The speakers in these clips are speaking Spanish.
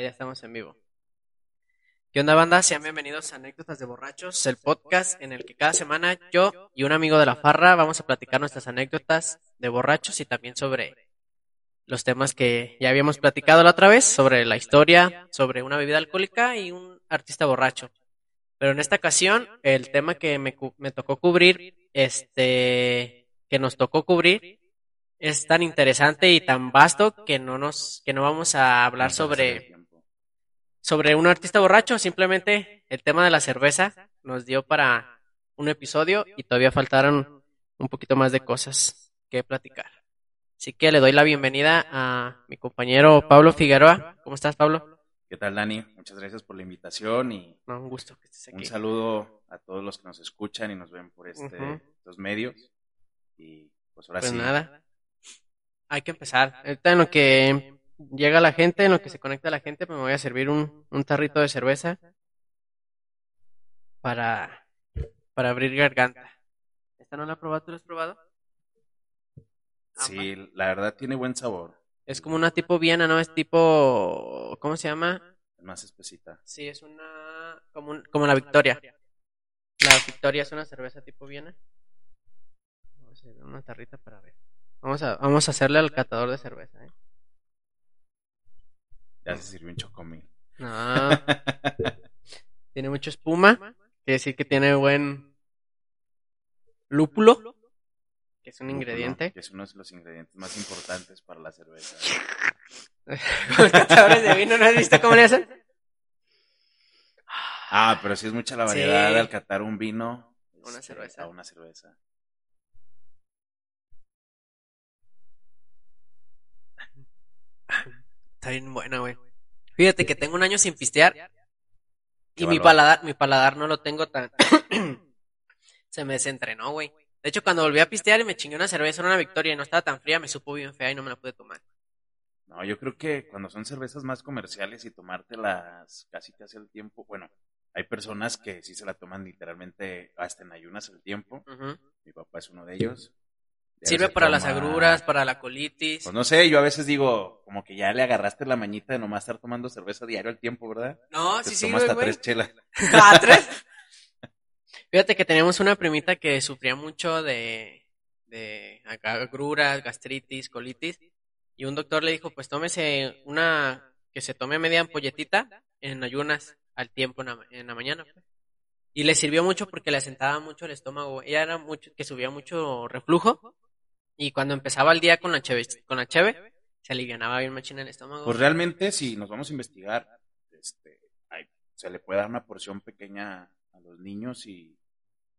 ya estamos en vivo. ¿Qué onda, banda? Sean bienvenidos a Anécdotas de Borrachos, el podcast en el que cada semana yo y un amigo de la farra vamos a platicar nuestras anécdotas de borrachos y también sobre los temas que ya habíamos platicado la otra vez, sobre la historia, sobre una bebida alcohólica y un artista borracho. Pero en esta ocasión, el tema que me, me tocó cubrir, este, que nos tocó cubrir, es tan interesante y tan vasto que no nos, que no vamos a hablar sobre. Sobre un artista borracho, simplemente el tema de la cerveza nos dio para un episodio y todavía faltaron un poquito más de cosas que platicar. Así que le doy la bienvenida a mi compañero Pablo Figueroa. ¿Cómo estás, Pablo? ¿Qué tal, Dani? Muchas gracias por la invitación y No, un gusto que estés un saludo a todos los que nos escuchan y nos ven por este, Ujú. estos medios. Y pues ahora Pues sí, nada, hay que empezar. Ahorita en lo que llega la gente, en lo que se conecta la gente, pues me voy a servir un, un tarrito de cerveza para, para abrir garganta. ¿Esta no la has probado? ¿Tú la has probado? sí, la verdad tiene buen sabor. Es como una tipo Viena, ¿no? Es tipo, ¿cómo se llama? Es más espesita. Sí, es una, como, un- como la Victoria. La Victoria es una cerveza tipo Viena. Vamos a hacer una tarrita para ver. Vamos a, vamos a hacerle al catador de cerveza, ¿eh? Ya se sirvió un chocomil. No, tiene mucha espuma. Quiere decir que tiene buen lúpulo, que es un Lúpulo, ingrediente. Que es uno de los ingredientes más importantes para la cerveza. Los de vino, ¿no has visto cómo le hacen? Ah, pero sí es mucha la variedad Sí. al catar un vino Una este, cerveza. a una cerveza. Está bien buena, güey. Fíjate que tengo un año sin pistear y mi paladar, mi paladar no lo tengo tan... Se me desentrenó, güey. De hecho, cuando volví a pistear y me chingué una cerveza, era una victoria y no estaba tan fría, me supo bien fea y no me la pude tomar. No, yo creo que cuando son cervezas más comerciales y tomártelas casi casi al tiempo, bueno, hay personas que sí se la toman literalmente hasta en ayunas el tiempo. Mi papá es uno de ellos. Sirve para las toma- agruras, para la colitis. Pues no sé, yo a veces digo, como que ya le agarraste la mañita de nomás estar tomando cerveza diario al tiempo, ¿verdad? No, Te sí tomas sirve, hasta güey. tres chelas. ¿A tres? Fíjate que teníamos una primita que sufría mucho de, de agruras, gastritis, colitis. Y un doctor le dijo, pues tómese una, que se tome media ampolletita en ayunas al tiempo en la, en la mañana. Y le sirvió mucho porque le asentaba mucho el estómago. Ella era mucho, que subía mucho reflujo. Y cuando empezaba el día con la cheve, con la cheve, se alivianaba bien machina el estómago. Pues realmente, si nos vamos a investigar, este, hay- se le puede dar una porción pequeña a los niños y,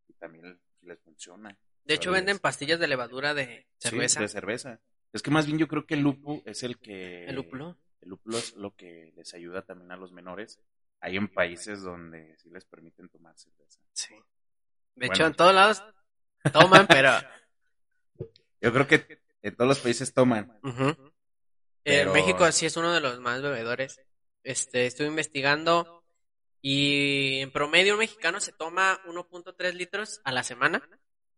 y también les funciona. de hecho, venden pastillas de levadura de Sí, cerveza. de cerveza. Es que más bien yo creo que el lupu es el que... El lúpulo. El lúpulo es lo que les ayuda también a los menores. Hay en países donde sí les permiten tomar cerveza. Sí. De Bueno. hecho, en todos lados toman, pero... Yo creo que en todos los países toman. Pero- México sí es uno de los más bebedores. Este, estuve investigando y en promedio un mexicano se toma 1.3 litros a la semana.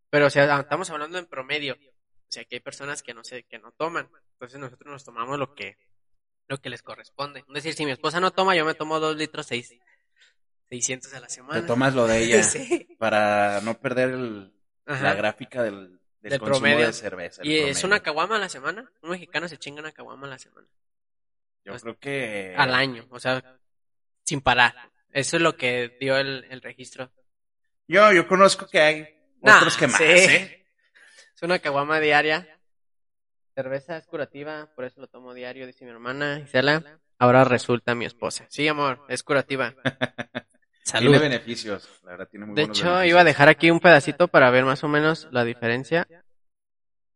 Pero o sea, estamos hablando en promedio. O sea, que hay personas que no sé, que no toman. Entonces nosotros nos tomamos lo que, lo que les corresponde. Es decir, si mi esposa no toma, yo me tomo 2 litros 6, 600 a la Te semana. tomas lo de ella Sí. para no perder el- la gráfica del, del Del consumo promedio. de cerveza. el Y es una caguama a la semana. Un mexicano se chinga una caguama a la semana. Yo creo que... Al año, o sea, sin parar. Eso es lo que dio el, el registro. Yo, yo conozco que hay Nah, otros que más, sí. ¿eh? Es una caguama diaria. Cerveza es curativa, por eso lo tomo diario, dice mi hermana Isela. Ahora resulta mi esposa. Sí, amor, es curativa. Salud. Tiene beneficios, la verdad tiene muy De buenos hecho, beneficios. iba a dejar aquí un pedacito para ver más o menos la diferencia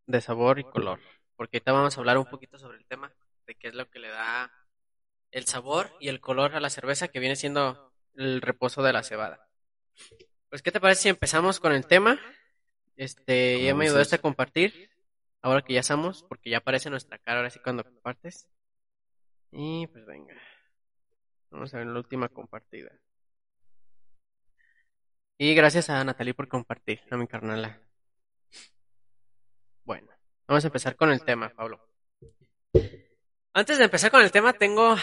de sabor y color. Porque ahorita vamos a hablar un poquito sobre el tema de qué es lo que le da el sabor y el color a la cerveza, que viene siendo el reposo de la cebada. Pues, ¿qué te parece si empezamos con el tema? Este, ya me ayudaste a compartir, ahora que ya estamos, porque ya aparece nuestra cara ahora sí cuando compartes. Y pues venga, vamos a ver la última compartida. Y gracias a Natalie por compartir, a mi carnala. Bueno, vamos a empezar con el tema, Pablo. Antes de empezar con el tema, tengo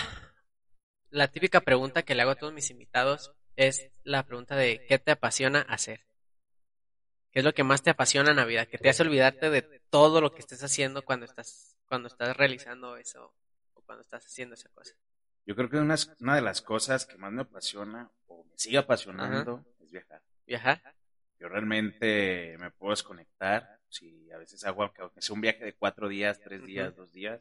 la típica pregunta que le hago a todos mis invitados es la pregunta de ¿qué te apasiona hacer? ¿Qué es lo que más te apasiona en la vida? Que te hace olvidarte de todo lo que estés haciendo cuando estás, cuando estás realizando eso o cuando estás haciendo esa cosa. Yo creo que una, una de las cosas que más me apasiona o me sigue apasionando es viajar. ¿Viajar? Yo realmente me puedo desconectar. Si a veces hago, aunque sea un viaje de cuatro días, tres días, dos días,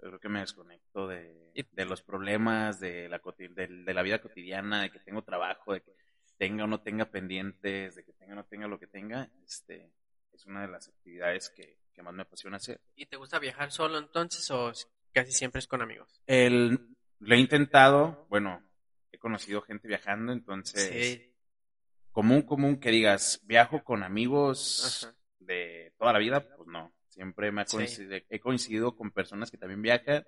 yo creo que me desconecto de, de los problemas, de la, de, de la vida cotidiana, de que tengo trabajo, de que tenga o no tenga pendientes, de que tenga o no tenga lo que tenga, este, es una de las actividades que, más me apasiona hacer. ¿Y te gusta viajar solo entonces o casi siempre es con amigos? El, lo he intentado, bueno, he conocido gente viajando, entonces, común, común que digas, viajo con amigos de toda la vida, pues no, siempre me ha coincidido, he coincidido con personas que también viajan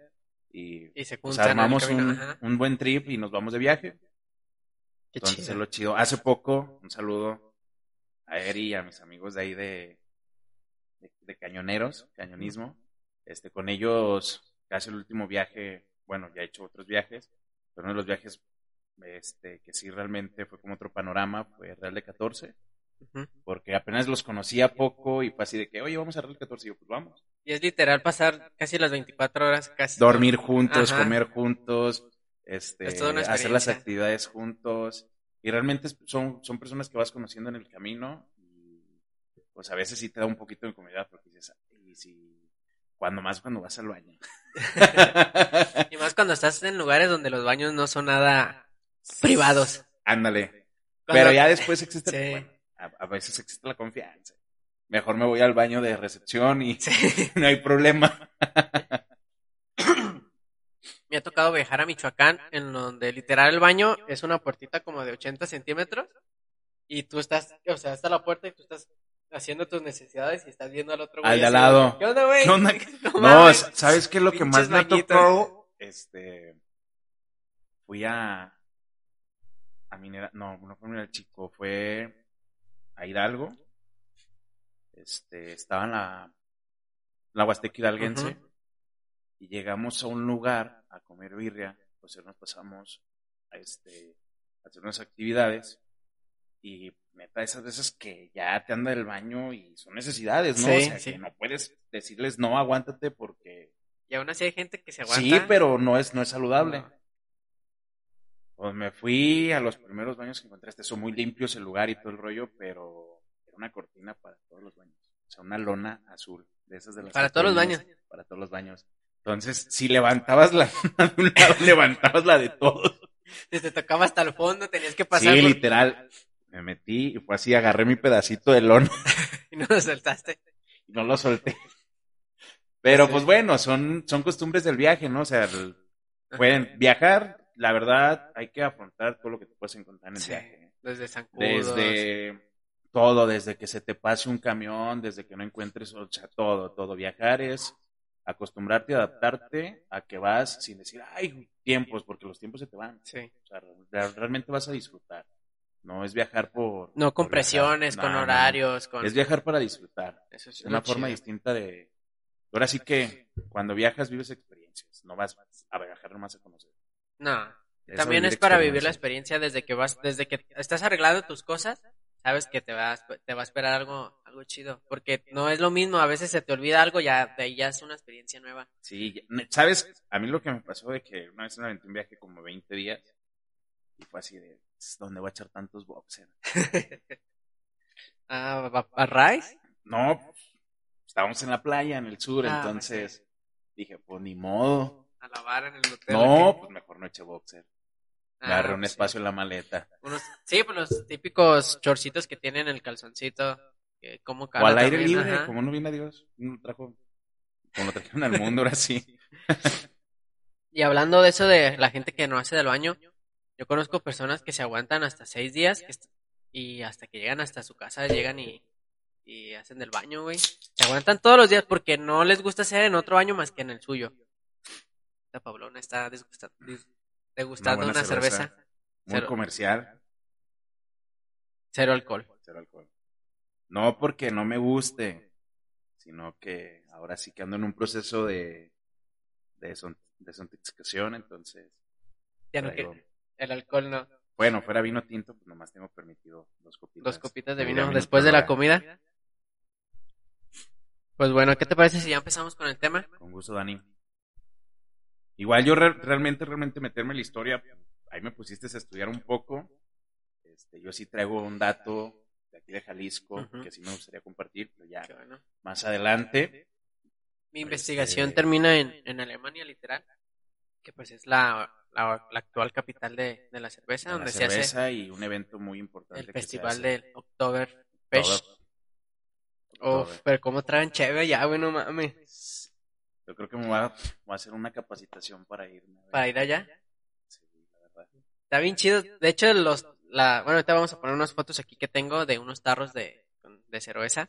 y, se pues, armamos un, un buen trip y nos vamos de viaje. Entonces, lo chido. Hace poco, un saludo a Eri y a mis amigos de ahí de, de, cañoneros, cañonismo. Este, con ellos, casi el último viaje, bueno, ya he hecho otros viajes, pero uno de los viajes este, que sí realmente fue como otro panorama, fue Real de 14, porque apenas los conocía poco y fue así de que, oye, vamos a Real de 14, y yo, pues vamos. Y es literal pasar casi las 24 horas, casi. Dormir juntos, comer juntos, este, hacer las actividades juntos. Y realmente son, son personas que vas conociendo en el camino y pues a veces sí te da un poquito de incomodidad porque dices, y si, cuando más cuando vas al baño. y más cuando estás en lugares donde los baños no son nada privados. Ándale. Pero ya después existe, a, veces existe la confianza. Mejor me voy al baño de recepción y no hay problema me ha tocado viajar a Michoacán, en donde literal el baño es una puertita como de 80 centímetros y tú estás, o sea, está la puerta y tú estás haciendo tus necesidades y estás viendo al otro güey. Al de lado. ¿Qué onda, güey? No, ¿sabes qué es lo que más me ha tocado? Este, fui a, a Minera, no, no fue Minera Chico, fue a Hidalgo. Este, estaba en la, la Huasteca Hidalguense y llegamos a un lugar a comer birria, pues nos pasamos a, este, a hacer unas actividades y neta, esas veces que ya te anda el baño y son necesidades, ¿no? o sea, que no puedes decirles no, aguántate porque... Y aún así hay gente que se aguanta. Sí, pero no es, no es saludable. Pues me fui a los primeros baños que encontraste, son muy limpios el lugar y todo el rollo, pero era una cortina para todos los baños. O sea, una lona azul, de esas de las... Para todos los baños. Para todos los baños. Entonces, si levantabas la de un lado, levantabas la de todos. Te tocaba hasta el fondo, tenías que pasar. Sí, literal. Me metí y fue así, agarré mi pedacito de lona. y no lo soltaste. Y no lo solté. Pero pues bueno, son, son costumbres del viaje, ¿no? O sea, pueden viajar, la verdad, hay que afrontar todo lo que te puedes encontrar en el viaje. Desde Desde todo, desde que se te pase un camión, desde que no encuentres, o sea, todo, todo. Viajar es acostumbrarte, adaptarte a que vas sin decir, ay, tiempos, porque los tiempos se te van. Sí. O sea, realmente vas a disfrutar. No es viajar por... No con presiones, con horarios. Con... Es viajar para disfrutar. Eso es una forma distinta de... Ahora sí que cuando viajas vives experiencias, no vas a viajar nomás a conocer. No, también es para vivir la experiencia desde que vas, desde que estás arreglando tus cosas, sabes que te va, te va a esperar algo, algo chido, porque no es lo mismo, a veces se te olvida algo, ya de ahí ya es una experiencia nueva. Sí, sabes, a mí lo que me pasó de que una vez me aventé un viaje como 20 días y fue así de, ¿dónde voy a echar tantos boxers? ¿A, ¿A Rice? No, estábamos en la playa, en el sur, ah, entonces dije, pues ni modo. A lavar en el hotel. No, pues mejor no eche boxer. Agarré ah, un espacio en la maleta. sí, pues los típicos chorcitos que tienen el calzoncito. Que como o al aire libre, como no viene a Dios. No trajo, como lo trajeron al mundo, ahora sí. y hablando de eso de la gente que no hace del baño, yo conozco personas que se aguantan hasta seis días y hasta que llegan hasta su casa, llegan y, y hacen del baño, güey. Se aguantan todos los días porque no les gusta hacer en otro baño más que en el suyo. La Pablona está degustando una, una cerveza. Muy comercial. Cero alcohol. Cero alcohol. No porque no me guste, sino que ahora sí que ando en un proceso de, de entonces Ya no que el alcohol no. Bueno, fuera vino tinto, pues nomás tengo permitido dos copitas. Dos copitas de vino después de la comida. Pues bueno, ¿qué te parece si ya empezamos con el tema? Con gusto, Dani. Igual yo realmente, realmente meterme en la historia, ahí me pusiste a estudiar un poco. Este, yo sí traigo un dato de aquí de Jalisco que sí me gustaría compartir, pero ya más adelante. Mi investigación este, termina en, en Alemania, literal, que pues es la la, actual capital de, de la cerveza, donde se hace y un evento muy importante. El festival del Oktoberfest. Uf, pero cómo traen chévere ya, bueno, mames. Yo creo que me voy a, a hacer una capacitación para ir. ¿Para ir allá? Sí, la verdad. Está bien chido. De hecho, los, la, bueno, ahorita vamos a poner unas fotos aquí que tengo de unos tarros de, de cerveza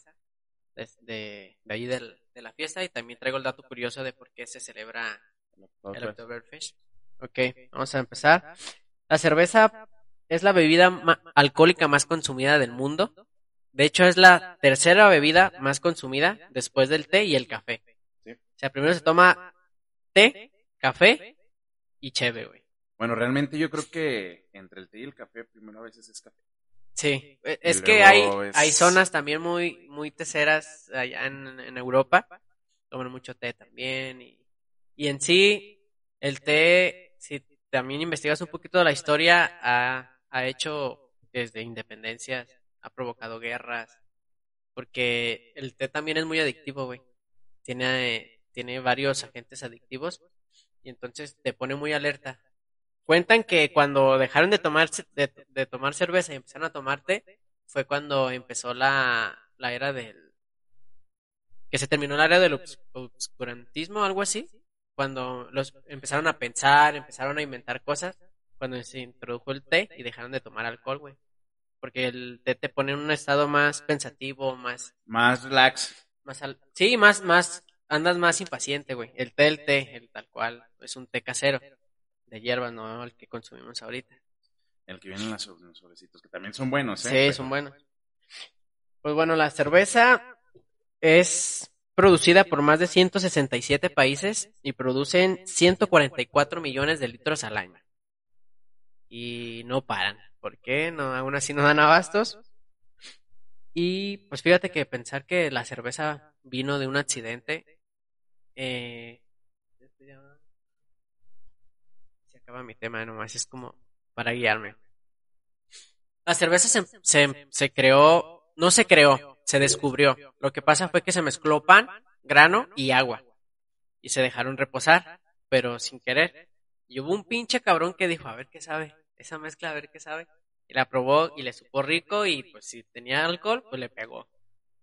de, de, de ahí del, de la fiesta y también traigo el dato curioso de por qué se celebra el Oktoberfest. Ok, vamos a empezar. La cerveza es la bebida alcohólica más consumida del mundo. De hecho, es la tercera bebida más consumida después del té y el café. O sea, primero se toma té, café y cheve, güey. Bueno, realmente yo creo que entre el té y el café, primero a veces es café. Sí, es que hay, hay zonas también muy, muy teceras allá en, en Europa. Toman mucho té también. Y, y en sí, el té si también investigas un poquito de la historia, ha, ha hecho desde independencias, ha provocado guerras, porque el té también es muy adictivo, güey. Tiene, tiene varios agentes adictivos y entonces te pone muy alerta. Cuentan que cuando dejaron de tomar, de, de tomar cerveza y empezaron a tomar té, fue cuando empezó la, la era del... que se terminó la era del obscurantismo o algo así cuando los empezaron a pensar, empezaron a inventar cosas, cuando se introdujo el té y dejaron de tomar alcohol, güey. Porque el té te pone en un estado más pensativo, más... Más relax. Más sí, más, más, andas más impaciente, güey. El té, el té, el tal cual, es un té casero, de hierba, no el que consumimos ahorita. El que viene en los sobrecitos, que también son buenos, ¿eh? Sí, son buenos. Pues bueno, la cerveza es producida por más de 167 países y producen 144 millones de litros al año. Y no paran. ¿Por qué? No, aún así no dan abastos. Y pues fíjate que pensar que la cerveza vino de un accidente. Eh, se acaba mi tema, nomás es como para guiarme. La cerveza se, se, se creó, no se creó, se descubrió. Lo que pasa fue que se mezcló pan, grano y agua. Y se dejaron reposar, pero sin querer. Y hubo un pinche cabrón que dijo, a ver qué sabe, esa mezcla, a ver qué sabe. Y la probó y le supo rico y pues si tenía alcohol, pues le pegó.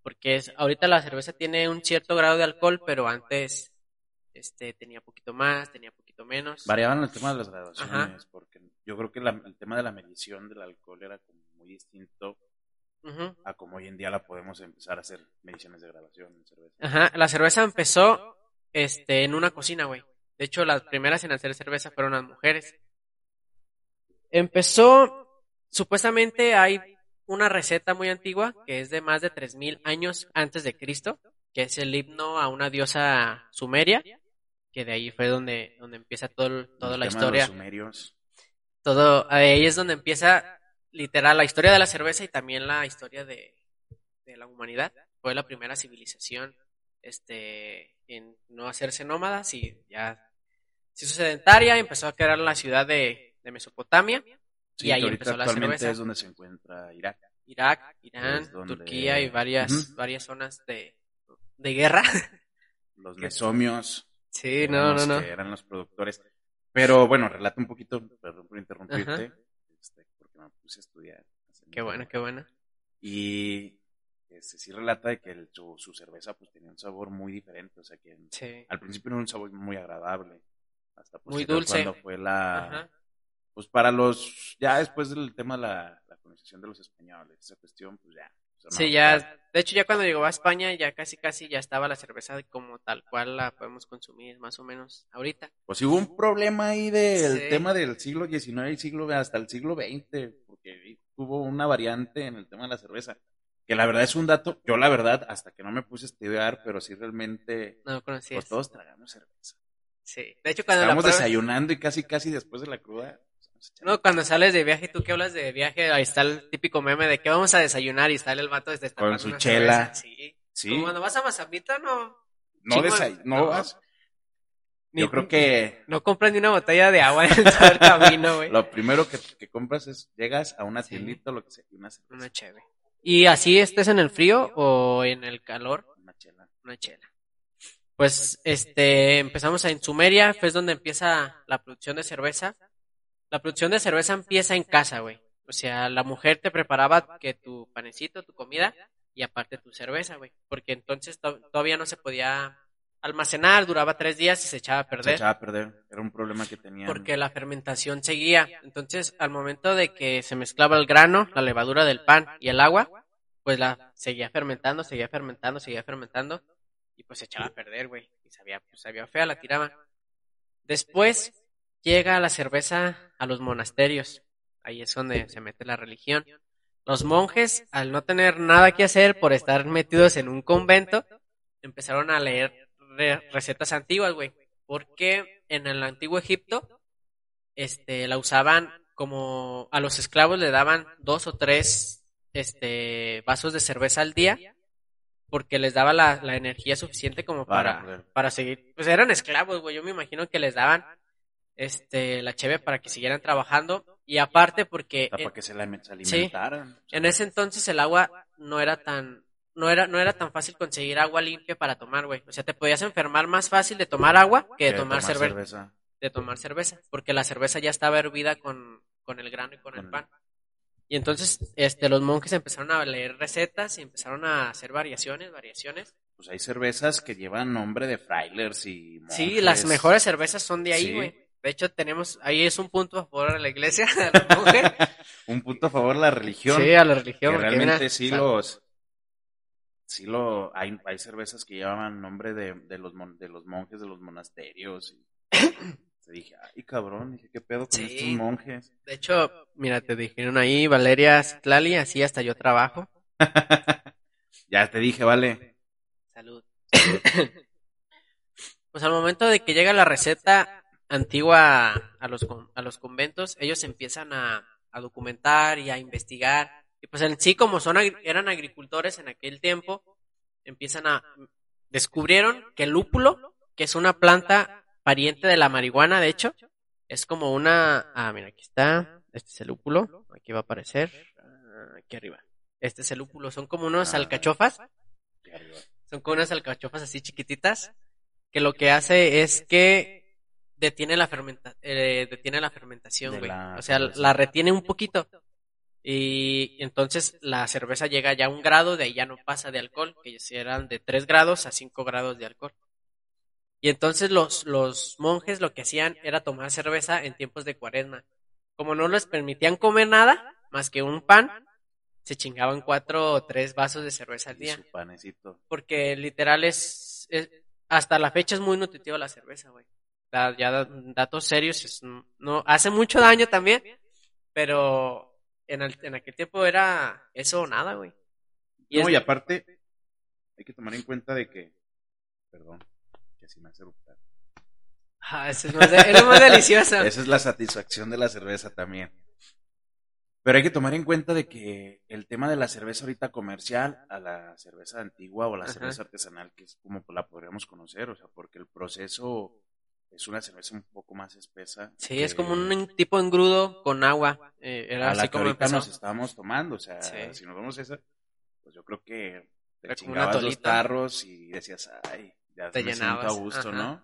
Porque es, ahorita la cerveza tiene un cierto grado de alcohol, pero antes este tenía poquito más, tenía poquito menos. Variaban el tema de las graduaciones, porque yo creo que el tema de la medición del alcohol era como muy distinto a como hoy en día la podemos empezar a hacer mediciones de grabación en cerveza. Ajá, la cerveza empezó este, en una cocina, güey. De hecho, las primeras en hacer cerveza fueron las mujeres. Empezó, supuestamente hay una receta muy antigua que es de más de 3000 años antes de Cristo, que es el himno a una diosa sumeria, que de ahí fue donde, donde empieza todo, toda la historia. De los sumerios. Todo, ahí es donde empieza literal, la historia de la cerveza y también la historia de, la humanidad. Fue la primera civilización este, en no hacerse nómadas y ya se hizo sedentaria, empezó a crear la ciudad de, Mesopotamia y ahí empezó la cerveza. es donde se encuentra Irak. Irak, Irán, Turquía y varias, varias zonas de, guerra. Los mesomios. Sí, no, no, no. Que eran los productores. Pero bueno, relata un poquito, perdón por interrumpirte me puse a estudiar. Qué bueno, qué bueno. Y este, sí relata de que su, cerveza pues tenía un sabor muy diferente, o sea que al principio era un sabor muy agradable, hasta pues, muy dulce. cuando fue la... Pues para los, ya después del tema de la, la colonización de los españoles, esa cuestión, pues ya, Sí, ya, de hecho ya cuando llegó a España ya casi casi ya estaba la cerveza como tal cual la podemos consumir más o menos ahorita. Pues hubo un problema ahí del tema del siglo XIX y siglo hasta el siglo XX, porque hubo una variante en el tema de la cerveza, que la verdad es un dato, yo la verdad hasta que no me puse a estudiar, pero sí realmente no. Pues todos tragamos cerveza. Sí, de hecho cuando Estábamos desayunando y casi casi después de la cruda No, cuando sales de viaje, tú que hablas de viaje, ahí está el típico meme de que vamos a desayunar y sale el vato desde Con su chela. Sí. sí. Como cuando vas a Mazapita, no. No, no, vas. Yo creo que. No compras ni una botella de agua en el camino, güey. Lo primero que, que, compras es, llegas a una tiendita, lo que sea, una Una cheve. ¿Y así estés en el frío o en el calor? Una chela. Una chela. Pues, este, empezamos en Sumeria, fue donde empieza la producción de cerveza. La producción de cerveza empieza en casa, güey. O sea, la mujer te preparaba que tu panecito, tu comida, y aparte tu cerveza, güey. Porque entonces todavía no se podía almacenar, duraba tres días y se echaba a perder. Se echaba a perder, era un problema que tenía. Porque la fermentación seguía. Entonces, al momento de que se mezclaba el grano, la levadura del pan y el agua, pues la seguía fermentando, seguía fermentando, seguía fermentando, y pues se echaba a perder, güey. Y sabía, pues sabía fea, la tiraba. Después llega la cerveza a los monasterios. Ahí es donde se mete la religión. Los monjes, al no tener nada que hacer por estar metidos en un convento, empezaron a leer recetas antiguas, güey. Porque en el antiguo Egipto, este, la usaban como a los esclavos le daban dos o tres, este, vasos de cerveza al día porque les daba la, energía suficiente como para, para, seguir. Pues eran esclavos, güey. Yo me imagino que les daban este la cheve para que siguieran trabajando y aparte porque para que se la alimentaran. en ese entonces el agua no era tan no era, no era tan fácil conseguir agua limpia para tomar, güey. O sea, te podías enfermar más fácil de tomar agua que de, tomar, cerveza. De tomar cerveza, porque la cerveza ya estaba hervida con, con el grano y con, el pan. Y entonces, este, los monjes empezaron a leer recetas y empezaron a hacer variaciones, variaciones. Pues hay cervezas que llevan nombre de frailers y monjes. Sí, las mejores cervezas son de ahí, güey. De hecho, tenemos, ahí es un punto a favor de la iglesia, un punto a favor de la religión. Sí, a la religión. Que realmente sí los, sí lo hay, hay cervezas que llevaban nombre de, de, los de los monjes de los monasterios y te dije ay cabrón dije qué pedo con estos monjes de hecho mira te dijeron ahí Valeria Citlali así hasta yo trabajo. Ya te dije vale. Salud. Pues al momento de que llega la receta antigua a los a los conventos ellos empiezan a, a documentar y a investigar y pues en sí, como son, eran agricultores en aquel tiempo, empiezan a, descubrieron que el lúpulo, que es una planta pariente de la marihuana, de hecho, es como una, ah, mira, aquí está, este es el lúpulo, aquí va a aparecer, aquí arriba, este es el lúpulo, son como unos ah. alcachofas, son como unas alcachofas así chiquititas, que lo que hace es que detiene la, fermenta, eh, detiene la fermentación, güey, o sea, la retiene un poquito, y entonces la cerveza llega ya a un grado, de ahí ya no pasa de alcohol, que eran de 3 grados a 5 grados de alcohol. Y entonces los, los monjes lo que hacían era tomar cerveza en tiempos de cuaresma. Como no les permitían comer nada más que un pan, se chingaban cuatro o tres vasos de cerveza al día. su panecito. Porque literal es, hasta la fecha es muy nutritiva la cerveza, güey. Ya datos serios, no, hace mucho daño también, pero en, en aquel tiempo era eso o nada, güey. Y no, y aparte, hay que tomar en cuenta de que, perdón, que así me hace eruptar. Ah, eso es, más es más delicioso. Esa es la satisfacción de la cerveza también. Pero hay que tomar en cuenta de que el tema de la cerveza ahorita comercial a la cerveza antigua o la cerveza artesanal, que es como la podríamos conocer, o sea, porque el proceso es una cerveza un poco más espesa. Sí, es como un tipo engrudo con agua. Eh, era así como ahorita nos estábamos tomando. O sea, si nos vemos esa, pues yo creo que te chingabas los tarros y decías, ay, ya te me llenabas. a gusto, ¿no?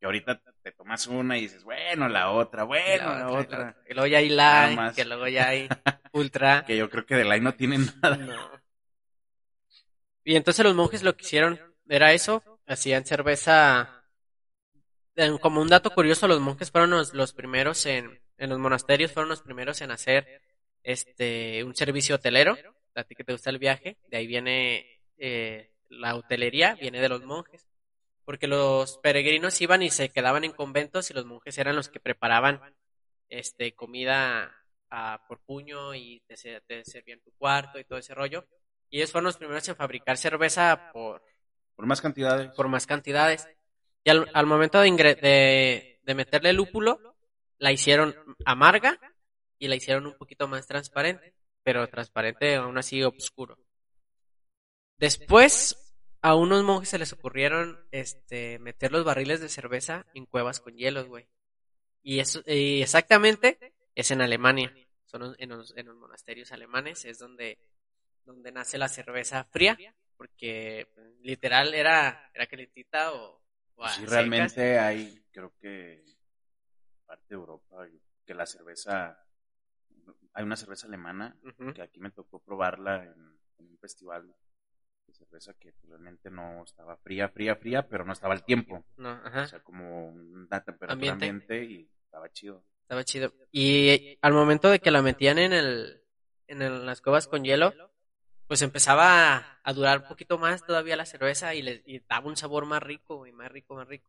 Que ahorita te tomas una y dices, bueno, la otra, bueno, la, otra. Que luego ya hay light, que luego ya hay ultra. que yo creo que de light no tienen nada. Y entonces los monjes lo que hicieron era eso, hacían cerveza como un dato curioso, los monjes fueron los, primeros en, en los monasterios, fueron los primeros en hacer este un servicio hotelero. A ti que te gusta el viaje, de ahí viene eh, la hotelería, viene de los monjes. Porque los peregrinos iban y se quedaban en conventos y los monjes eran los que preparaban este comida por puño y te, te servían tu cuarto y todo ese rollo. Y ellos fueron los primeros en fabricar cerveza por... Por más cantidades. Por más cantidades. Y al, momento de, de, de, meterle lúpulo, la hicieron amarga y la hicieron un poquito más transparente, pero transparente aún así oscuro. Después, a unos monjes se les ocurrieron este, meter los barriles de cerveza en cuevas con hielos, güey. Y eso, y exactamente es en Alemania. Son en los, en los monasterios alemanes, es donde, donde nace la cerveza fría, porque literal era, era calentita o, o Sí, realmente hay, creo que parte de Europa, que la cerveza, hay una cerveza alemana que aquí me tocó probarla en, un festival de cerveza que pues, realmente no estaba fría, fría, fría, pero no estaba al tiempo. O sea, como una temperatura ambiente. y estaba chido. Estaba chido. Y al momento de que la metían en el en las cuevas con hielo, pues empezaba a, durar un poquito más todavía la cerveza y le daba un sabor más rico y más rico, más rico.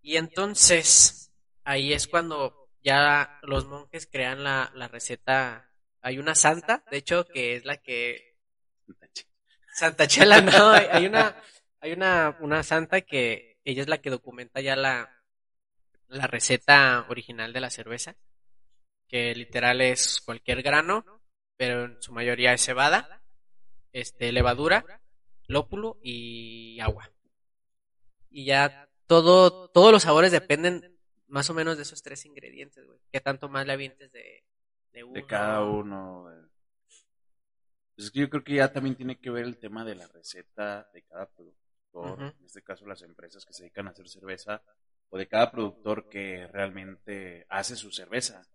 Y entonces, ahí es cuando ya los monjes crean la, la receta. Hay una santa, de hecho, que es la que... Santa Chela, no, hay una, hay una, una santa que ella es la que documenta ya la, la receta original de la cerveza que literal es cualquier grano, pero en su mayoría es cebada, este, levadura, lópulo y agua. Y ya todo, todos los sabores dependen más o menos de esos tres ingredientes, güey. ¿Qué tanto más le avientes de, de uno? De cada uno. Pues es que yo creo que ya también tiene que ver el tema de la receta de cada productor, en este caso las empresas que se dedican a hacer cerveza, o de cada productor que realmente hace su cerveza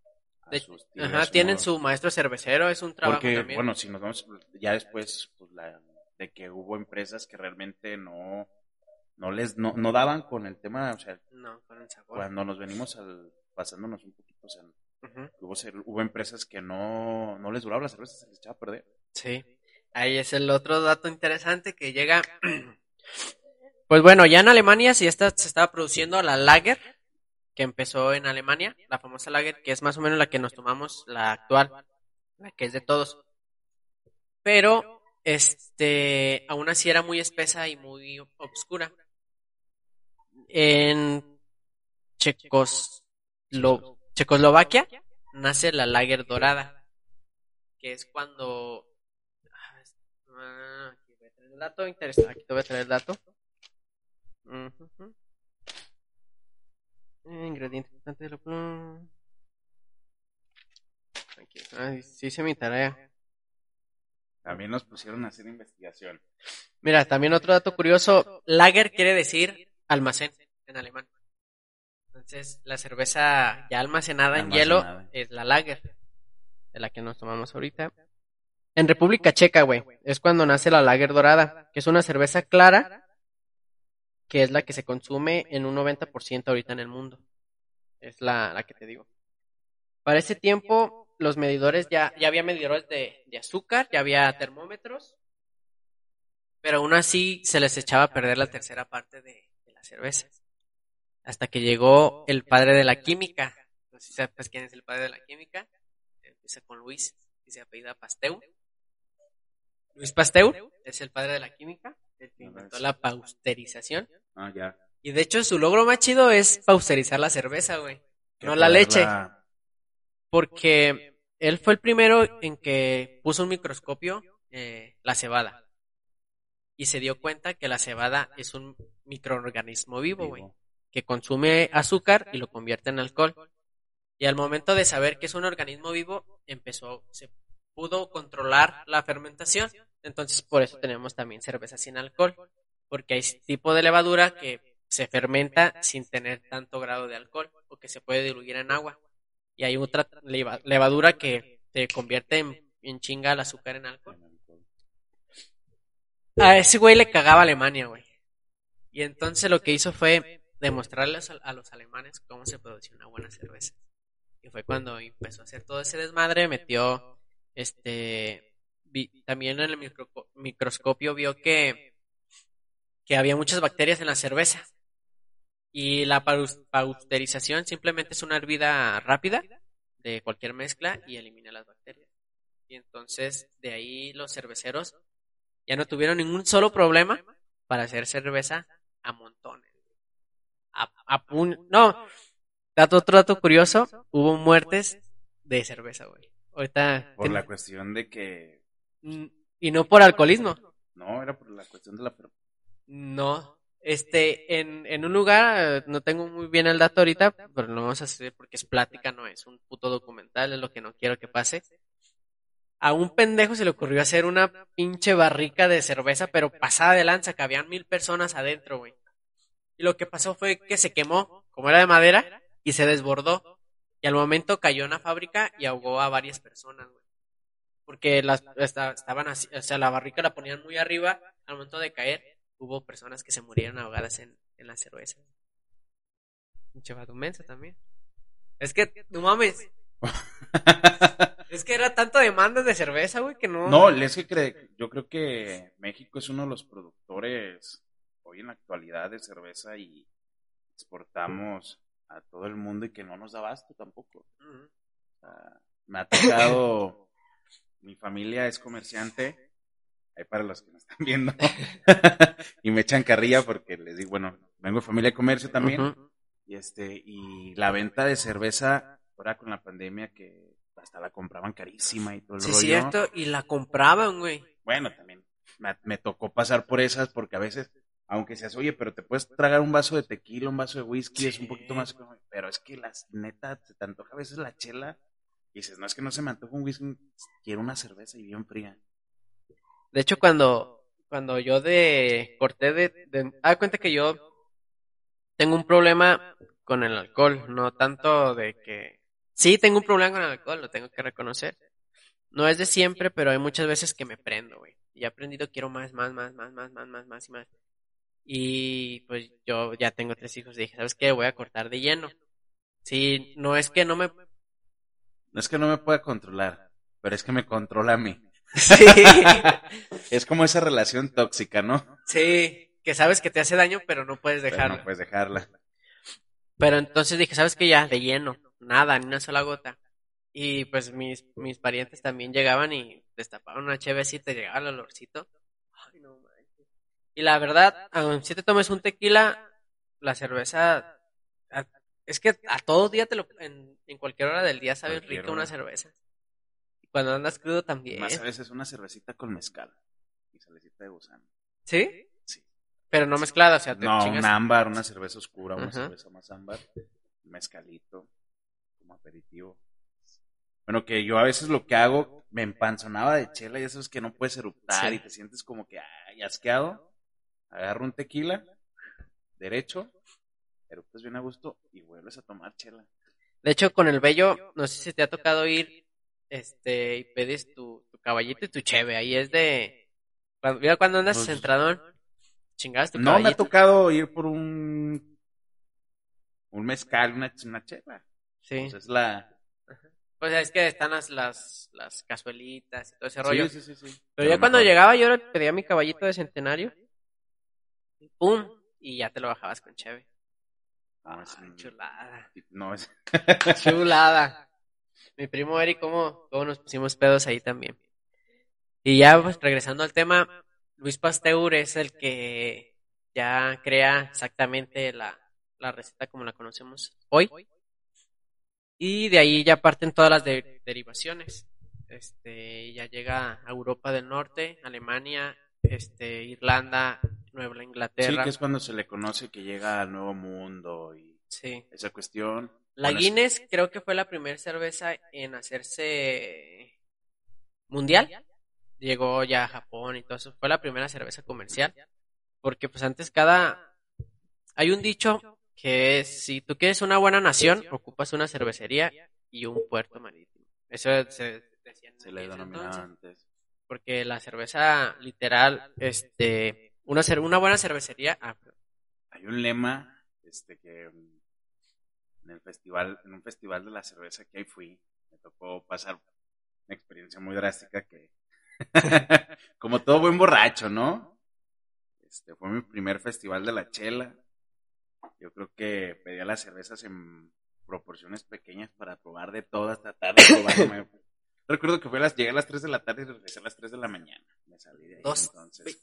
ajá, tienen su maestro cervecero, es un trabajo Porque, bueno, si nos vamos, ya después, pues, la, de que hubo empresas que realmente no, no les, no, no daban con el tema, o sea, cuando nos venimos al, pasándonos un poquito, o sea, hubo, hubo empresas que no, no les duraba la cerveza, se les echaba a perder. Sí, ahí es el otro dato interesante que llega, pues bueno, ya en Alemania sí está, se estaba produciendo la lager, que empezó en Alemania, la famosa lager, que es más o menos la que nos tomamos, la actual, la que es de todos. Pero, este, aún así era muy espesa y muy oscura. En Checoslovaquia nace la lager dorada, que es cuando... Ah, aquí voy a traer el dato interesante, aquí te voy a traer el dato. Eh, ingrediente importante de la Aquí, sí hice mi tarea. También nos pusieron a hacer investigación. Mira, también otro dato curioso. Lager quiere decir almacén en alemán. Entonces, la cerveza ya almacenada, en hielo es la lager, de la que nos tomamos ahorita. En República Checa, güey, es cuando nace la lager dorada, que es una cerveza clara que es la que se consume en un 90% ahorita en el mundo. Es la, la, que te digo. Para ese tiempo, los medidores ya, ya había medidores de, de azúcar, ya había termómetros, pero aún así se les echaba a perder la tercera parte de, la cerveza. Hasta que llegó el padre de la química. No sé si sabes quién es el padre de la química. Empieza con Luis y se apellida Pasteur. Luis Pasteur es el padre de la química, el que inventó la pausterización. Ah, ya. Y de hecho su logro más chido es pausterizar la cerveza, güey. No la leche. Porque él fue el primero en que puso un microscopio eh, la cebada. Y se dio cuenta que la cebada es un microorganismo vivo, güey. Que consume azúcar y lo convierte en alcohol. Y al momento de saber que es un organismo vivo, empezó, se pudo controlar la fermentación. Entonces, por eso tenemos también cerveza sin alcohol porque hay tipo de levadura que se fermenta sin tener tanto grado de alcohol o que se puede diluir en agua. Y hay otra levadura que te convierte en, chinga el azúcar en alcohol. A ese güey le cagaba Alemania, güey. Y entonces lo que hizo fue demostrarles a, los alemanes cómo se producía una buena cerveza. Y fue cuando empezó a hacer todo ese desmadre, metió, este, también en el microscopio vio que que había muchas bacterias en la cerveza. Y la pausterización simplemente es una hervida rápida de cualquier mezcla y elimina las bacterias. Y entonces de ahí los cerveceros ya no tuvieron ningún solo problema para hacer cerveza a montones. a, a No, dato, otro dato curioso, hubo muertes de cerveza, güey. Ahorita... Por la cuestión de que... Y no por alcoholismo. No, era por la cuestión de la... No, este, en, en un lugar, no tengo muy bien el dato ahorita, pero lo vamos a hacer porque es plática, no es un puto documental, es lo que no quiero que pase. A un pendejo se le ocurrió hacer una pinche barrica de cerveza, pero pasada de lanza, que habían mil personas adentro, güey. Y lo que pasó fue que se quemó, como era de madera, y se desbordó. Y al momento cayó en la fábrica y ahogó a varias personas, güey. Porque las, estaban así, o sea, la barrica la ponían muy arriba, al momento de caer, hubo personas que se murieron ahogadas en, en la cerveza. Pinche mensa también. Es que, no mames. es que era tanta demanda de cerveza, güey, que no. No, es que yo creo que México es uno de los productores hoy en la actualidad de cerveza y exportamos a todo el mundo y que no nos da basto tampoco. me ha tocado, mi familia es comerciante ahí para los que me están viendo, y me echan carrilla porque les digo, bueno, vengo de familia de comercio también, y este, y la venta de cerveza, ahora con la pandemia que hasta la compraban carísima y todo el sí, rollo. Sí, cierto, y la compraban, güey. Bueno, también me, tocó pasar por esas porque a veces, aunque seas, oye, pero te puedes tragar un vaso de tequila, un vaso de whisky, es un poquito más, pero es que las neta, se te antoja a veces la chela, y dices, no es que no se me antoja un whisky, quiero una cerveza y bien fría. De hecho, cuando, cuando yo de corté de, de ah, cuenta que yo tengo un problema con el alcohol, no tanto de que sí tengo un problema con el alcohol, lo tengo que reconocer. No es de siempre, pero hay muchas veces que me prendo, güey. Y he aprendido quiero más, más, más, más, más, más, más, más y más. Y pues yo ya tengo tres hijos dije, ¿sabes qué? Voy a cortar de lleno. Sí, no es que no me... No es que no me pueda controlar, pero es que me controla a mí. Sí. es como esa relación tóxica, ¿no? Sí, que sabes que te hace daño, pero no puedes dejarla. no puedes dejarla. Pero entonces dije, ¿sabes qué? Ya, de lleno, nada, ni una sola gota. Y pues mis, mis parientes también llegaban y destapaban una chevecita y llegaba el olorcito. Ay, no manches. Y la verdad, si te tomes un tequila, la cerveza, es que a todos días te lo, en, cualquier hora del día sabe rico una cerveza. Cuando andas crudo también. Más a veces una cervecita con mezcal y salecita de gusano. ¿Sí? Sí. Pero no mezclada, o sea, te No, un ámbar, una cerveza oscura, una cerveza más ámbar, mezcalito, como aperitivo. Bueno, que yo a veces lo que hago, me empanzonaba de chela y eso es que no puedes eruptar y te sientes como que, ay, asqueado. Agarro un tequila, derecho, eruptas bien a gusto y vuelves a tomar chela. De hecho, con el bello, no sé si te ha tocado ir este, y pedís tu, tu caballito y tu cheve. Ahí es de. Cuando, mira, cuando andas pues, centradón, chingadas tu No me ha tocado ir por un. Un mezcal, una, una cheva. Sí. Pues es la. Pues es que están las, las, las cazuelitas y todo ese rollo. Sí, sí, sí. Pero, ya cuando llegaba yo pedía mi caballito de centenario. ¡Pum! Y ya te lo bajabas con cheve. Ah, chulada. No es. chulada mi primo Eric, cómo, cómo nos pusimos pedos ahí también. Y ya pues, regresando al tema, Luis Pasteur es el que ya crea exactamente la, la receta como la conocemos hoy. Y de ahí ya parten todas las derivaciones. Este, ya llega a Europa del Norte, Alemania, este, Irlanda, Nueva Inglaterra. Sí, que es cuando se le conoce que llega al Nuevo Mundo y esa cuestión. La Guinness creo que fue la primera cerveza en hacerse mundial. Llegó ya a Japón y todo eso. Fue la primera cerveza comercial. Porque pues antes cada... Hay un dicho que es, si tú quieres una buena nación, ocupas una cervecería y un puerto marítimo. Eso se decía se le denominaba antes. Porque la cerveza literal, este, una, una buena cervecería... Ah, Hay un lema este que en el festival, en un festival de la cerveza que ahí fui, me tocó pasar una experiencia muy drástica que, como todo buen borracho, ¿no? Este, fue mi primer festival de la chela. Yo creo que pedía las cervezas en proporciones pequeñas para probar de todas, tratar de probarme. Recuerdo que fue las, llegué a las 3 de la tarde y regresé a las 3 de la mañana. Me salí de ahí entonces.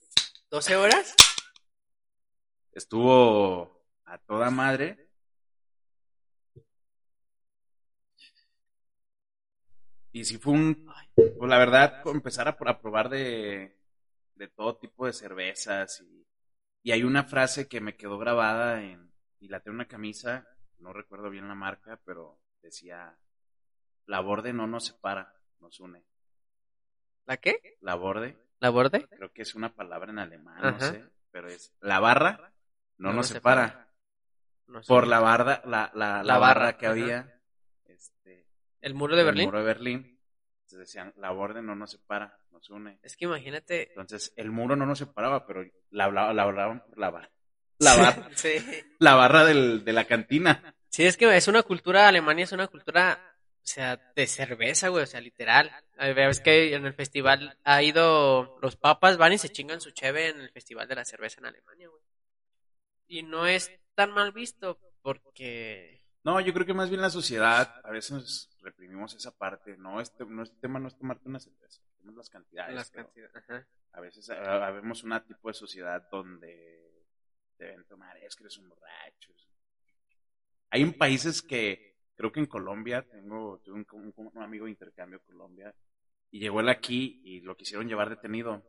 ¿12 horas? Estuvo a toda madre. Y si fue un, pues la verdad, empezar a, a probar de, de todo tipo de cervezas y, y hay una frase que me quedó grabada en, y la tengo en una camisa, no recuerdo bien la marca, pero decía, la borde no nos separa, nos une. ¿La qué? La borde. ¿La borde? Creo que es una palabra en alemán, no sé, pero es la barra no, nos separa. por la barra, la, la, la, barra, que había. ¿El muro de Berlín? El muro de Berlín. Entonces decían, la borde no nos separa, nos une. Es que imagínate. Entonces, el muro no nos separaba, pero la, hablaban por la barra. La barra. sí. La barra del, de la cantina. Sí, es que es una cultura, Alemania es una cultura o sea, de cerveza, güey, o sea, literal. Ves que en el festival ha ido, los papas van y se chingan su cheve en el festival de la cerveza en Alemania, güey. Y no es tan mal visto porque... No, yo creo que más bien la sociedad, a veces reprimimos esa parte, no, este, no, este tema no es tomarte una cerveza, tenemos las cantidades. Las cantidades, ajá. A veces vemos una tipo de sociedad donde deben tomar, es que eres un borracho. Hay países que creo que en Colombia, tengo, tuve un, amigo de intercambio en Colombia, y llegó él aquí y lo quisieron llevar detenido.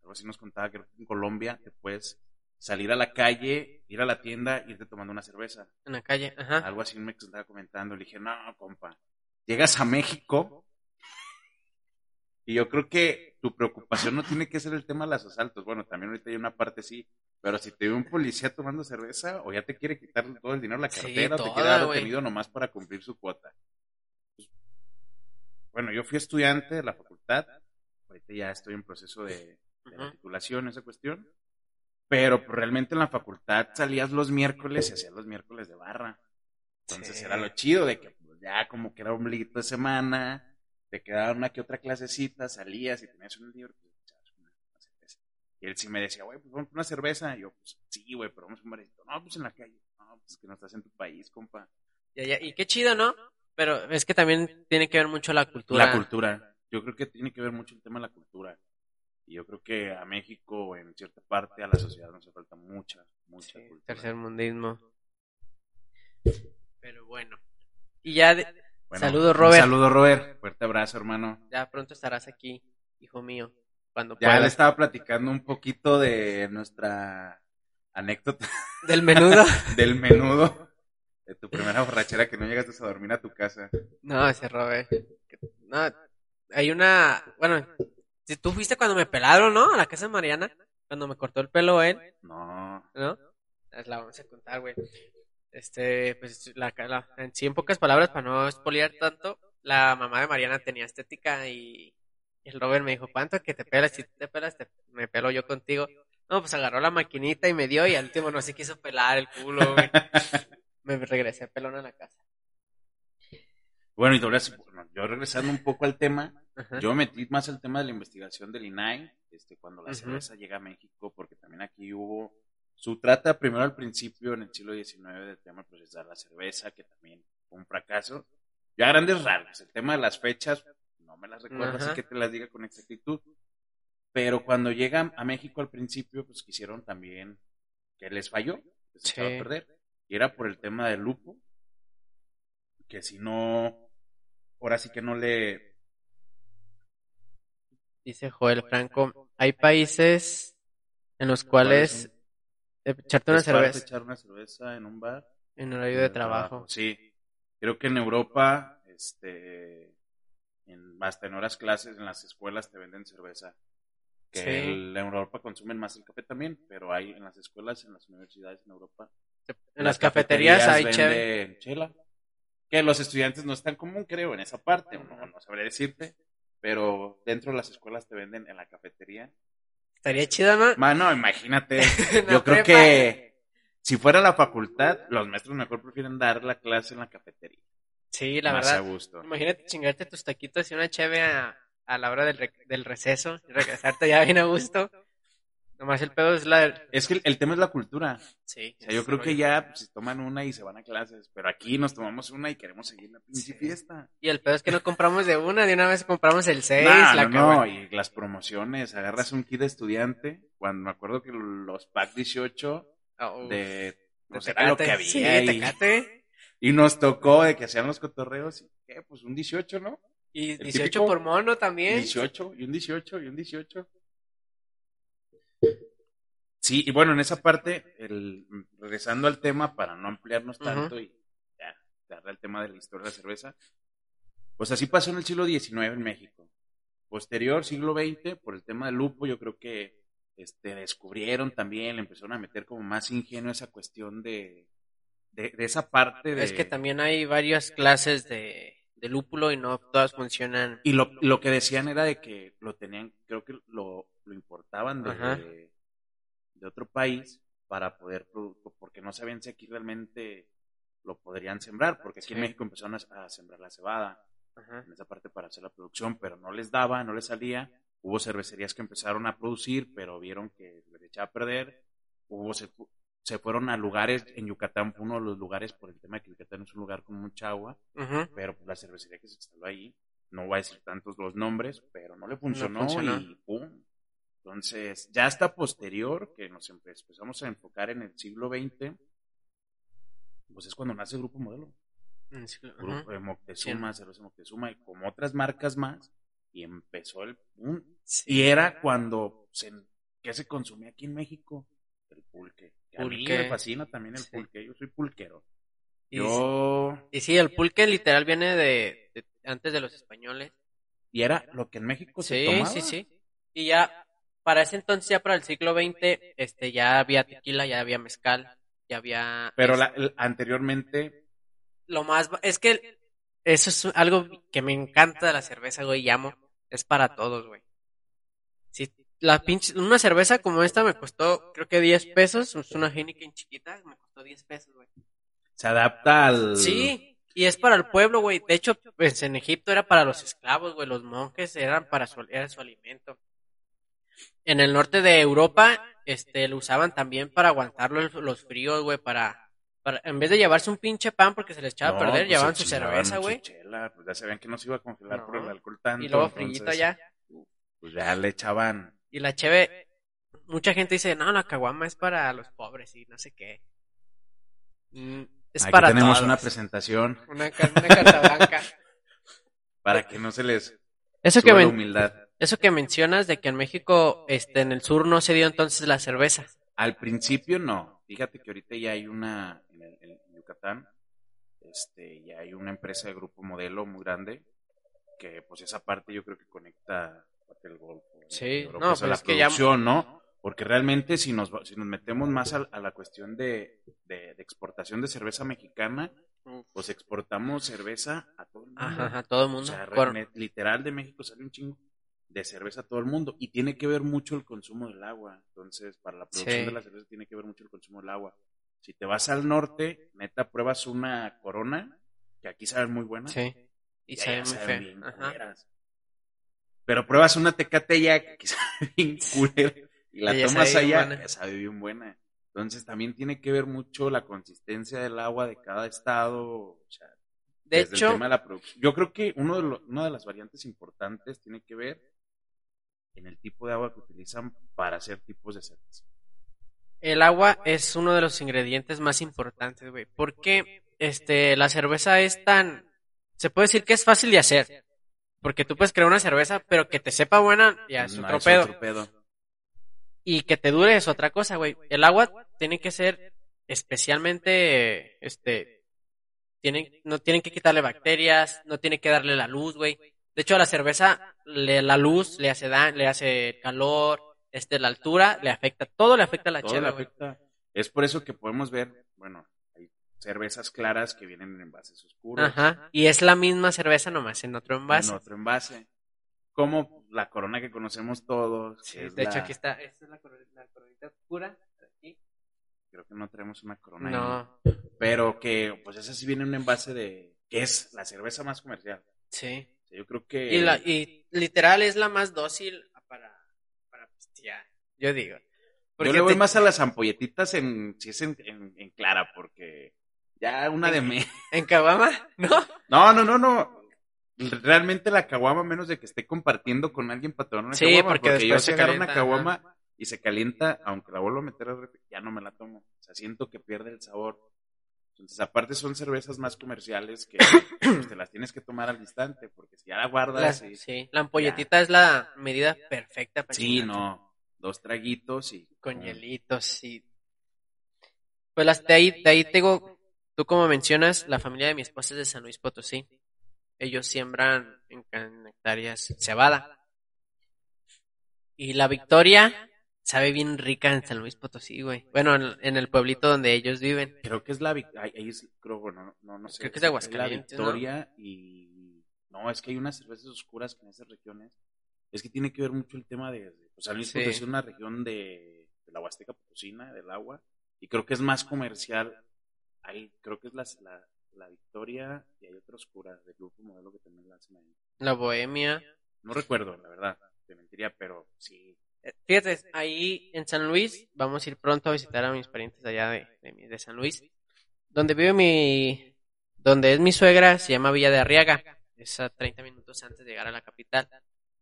Algo así nos contaba que en Colombia te puedes salir a la calle, ir a la tienda, irte tomando una cerveza. En la calle, ajá. Algo así me estaba comentando. Le dije, no, compa, llegas a México y yo creo que tu preocupación no tiene que ser el tema de los asaltos. Bueno, también ahorita hay una parte sí, pero si te ve un policía tomando cerveza, o ya te quiere quitar todo el dinero de la cartera, o te quiere dar detenido nomás para cumplir su cuota. Pues, bueno, yo fui estudiante de la facultad, ahorita ya estoy en proceso de, titulación, esa cuestión, pero pues, realmente en la facultad salías los miércoles y hacías los miércoles de barra. Entonces era lo chido de que ya como que era un liguito de semana, te quedaba una que otra clasecita, salías y tenías un libro, y él sí me decía, güey, pues vamos a una cerveza. Y yo, pues sí, güey, pero vamos a un barito. No, pues en la calle. No, pues que no estás en tu país, compa. Ya, ya. Y qué chido, ¿no? Pero es que también tiene que ver mucho la cultura. La cultura. Yo creo que tiene que ver mucho el tema de la cultura. Y yo creo que a México, en cierta parte, a la sociedad nos hace falta mucha, mucha cultura. Tercer mundismo. Pero bueno. Y ya, de... saludos, Robert. Saludos, Robert. Fuerte abrazo, hermano. Ya pronto estarás aquí, hijo mío ya le estaba platicando un poquito de nuestra anécdota. Del menudo. del menudo. De tu primera borrachera que no llegaste a dormir a tu casa. No, se robé. No, hay una. Bueno, si tú fuiste cuando me pelaron, ¿no? A la casa de Mariana. Cuando me cortó el pelo él. No. ¿No? La vamos a contar, güey. Este, pues, la, la, en sí, en pocas palabras, para no espoliar tanto, la mamá de Mariana tenía estética y y el Robert me dijo, ¿cuánto que te pelas? Si te pelas, te, me pelo yo contigo. No, pues agarró la maquinita y me dio y al último no se quiso pelar el culo, me regresé pelón a la casa. Bueno, y bueno, yo regresando un poco al tema, yo metí más el tema de la investigación del INAI, este, cuando la cerveza llega a México, porque también aquí hubo su trata primero al principio en el siglo XIX del tema de procesar la cerveza, que también fue un fracaso. Ya grandes rasgos, el tema de las fechas, no me las recuerdo, así que te las diga con exactitud. Pero cuando llegan a México al principio, pues quisieron también que les falló, que se a perder. Y era por el tema del lupo, que si no, ahora sí que no le... Dice Joel Franco, hay países en los cuales echarte una cerveza. Echar una cerveza en un bar. En horario de trabajo. Sí, creo que en Europa, este, en, hasta en horas clases en las escuelas te venden cerveza. Que en Europa consumen más el café también, pero hay en las escuelas, en las universidades en Europa. En, las, cafeterías, hay chela. Que los estudiantes no están común, creo, en esa parte, no, no sabré decirte, pero dentro de las escuelas te venden en la cafetería. Estaría chido, ¿no? Mano, imagínate. yo creo que si fuera la facultad, los maestros mejor prefieren dar la clase en la cafetería. Sí, la verdad. Imagínate chingarte tus taquitos y una cheve a, la hora del, del receso y regresarte ya bien a gusto. Nomás el pedo es la... Es que el, tema es la cultura. Sí. O sea, yo creo que ya pues, se toman una y se van a clases, pero aquí nos tomamos una y queremos seguir la pinche fiesta. Y el pedo es que no compramos de una, de una vez compramos el 6. No, la no, no, y las promociones, agarras un kit de estudiante, cuando me acuerdo que los pack 18 de pues era lo que había. Y nos tocó de que hacían los cotorreos, y, ¿qué? Pues un 18, ¿no? Y 18 por mono también. 18, y un 18, y un 18. Sí, y bueno, en esa parte, el, regresando al tema, para no ampliarnos tanto y ya, darle al tema de la historia de la cerveza, pues así pasó en el siglo XIX en México. Posterior, siglo XX, por el tema del lupo, yo creo que este, descubrieron también, le empezaron a meter como más ingenio esa cuestión de, de, esa parte de... Es que también hay varias clases de, de lúpulo y no todas funcionan. Y lo, lo, que decían era de que lo tenían, creo que lo, lo importaban de, de otro país para poder, porque no sabían si aquí realmente lo podrían sembrar, porque aquí en México empezaron a, sembrar la cebada, en esa parte para hacer la producción, pero no les daba, no les salía. Hubo cervecerías que empezaron a producir, pero vieron que les echaba a perder. Hubo, se, se fueron a lugares, en Yucatán fue uno de los lugares, por el tema de que Yucatán es un lugar con mucha agua, pero pues, la cervecería que se instaló ahí, no voy a decir tantos los nombres, pero no le funcionó, y pum, entonces, ya hasta posterior, que nos empezamos a enfocar en el siglo XX, pues es cuando nace el Grupo Modelo. grupo de Moctezuma, Cerveza Moctezuma, y como otras marcas más, y empezó el Y era cuando, se, ¿qué se consumía aquí en México? El pulque. A mí me fascina también el pulque, yo soy pulquero. Yo... Y sí, el pulque literal viene de, antes de los españoles. Y era lo que en México se tomaba. Sí, sí, sí. Y ya para ese entonces, ya para el siglo XX, este, ya había tequila, ya había mezcal, ya había... Pero la, anteriormente... Lo más... Es que eso es algo que me encanta de la cerveza, güey, llamo. Es para todos, güey. Si la pinche, una cerveza como esta me costó, creo que 10 pesos. Es una Heineken chiquita, me costó 10 pesos, güey. Se adapta al... Sí, y es para el pueblo, güey. De hecho, pues en Egipto era para los esclavos, güey. Los monjes eran para su, era su alimento en el norte de Europa, este, lo usaban también para aguantar los, fríos, güey, para, para, en vez de llevarse un pinche pan porque se les echaba a perder, pues llevaban su cerveza, güey. Pues ya sabían que no se iba a congelar por el alcohol tanto. Y luego frillito ya. Pues ya le echaban. Y la cheve, mucha gente dice, no, la caguama es para los pobres y no sé qué. Mm, es Aquí tenemos una presentación. Una, una carta blanca. para que no se les Eso que la humildad. Eso que mencionas de que en México, este, en el sur no se dio entonces la cerveza. Al principio no. Fíjate que ahorita ya hay una, en, Yucatán, este, ya hay una empresa de grupo modelo muy grande, que pues esa parte yo creo que conecta el Golfo. Sí, no, pues la producción, ¿no? Porque realmente si nos, si nos metemos más a, la cuestión de, de, exportación de cerveza mexicana, pues exportamos cerveza a todo el mundo. Ajá, a todo el mundo. O sea, literal de México sale un chingo de cerveza a todo el mundo y tiene que ver mucho el consumo del agua. Entonces, para la producción de la cerveza tiene que ver mucho el consumo del agua. Si te vas al norte, neta, pruebas una corona, que aquí saben muy buena. Sí. Y, saben muy bien Pero pruebas una tecate ya que quizá bien culera y la tomas allá, sabe bien buena. Entonces también tiene que ver mucho la consistencia del agua de cada estado. O sea, de hecho, yo creo que uno de una de las variantes importantes tiene que ver en el tipo de agua que utilizan para hacer tipos de cerveza. El agua es uno de los ingredientes más importantes, güey. Porque este, la cerveza es tan. Se puede decir que es fácil de hacer. Porque tú puedes crear una cerveza, pero que te sepa buena, ya es, otro, pedo. Y que te dure es otra cosa, güey. El agua tiene que ser especialmente. Este. Tienen, no tienen que quitarle bacterias, no tiene que darle la luz, güey. De hecho, a la cerveza le, la luz le hace daño, le hace calor, este, la altura le afecta, todo le afecta a la chela. Es por eso que podemos ver, bueno, hay cervezas claras que vienen en envases oscuros. Ajá, y es la misma cerveza nomás en otro envase. En otro envase. Como la corona que conocemos todos. Sí, de hecho aquí está, esta es la, coronita oscura, aquí. Creo que no tenemos una corona no. Pero que, pues esa sí viene en un envase de, que es la cerveza más comercial. Sí. Yo creo que... Y, la, y literal es la más dócil para, para pistear, yo digo. yo le voy más a las ampolletitas en, si es en, en, clara, porque ya una de me... ¿En caguama? ¿No? No, no, no, no. Realmente la caguama, menos de que esté compartiendo con alguien para tomar una sí, porque, yo si agarro una caguama, y se calienta, aunque la vuelvo a meter al ya no me la tomo. O sea, siento que pierde el sabor. Entonces, aparte son cervezas más comerciales que pues, te las tienes que tomar al instante, porque si ya la guardas... sí, la ampolletita es la medida perfecta para Sí, no, dos traguitos y... Con hielitos, sí. Pues las, de ahí, de ahí tengo, tú como mencionas, la familia de mi esposa es de San Luis Potosí. Ellos siembran en hectáreas cebada. Y la victoria sabe bien rica en San Luis Potosí, güey. Bueno, en, el pueblito donde ellos viven. Creo que es la ahí es, creo, bueno, no, no sé. Creo que es de Aguascalientes, la Victoria y no, es que hay unas cervezas oscuras en esas regiones. Es que tiene que ver mucho el tema de, pues San Luis Potosí es una región de, la Huasteca Potosina, del agua, y creo que es más comercial. Ahí creo que es la, la, Victoria y hay otra oscura del grupo modelo que también la hacen ahí. La Bohemia. No recuerdo, la verdad, te mentiría, pero sí, Fíjate, ahí en San Luis, vamos a ir pronto a visitar a mis parientes allá de, de, San Luis. Donde vive mi, donde es mi suegra, se llama Villa de Arriaga. Es a 30 minutos antes de llegar a la capital.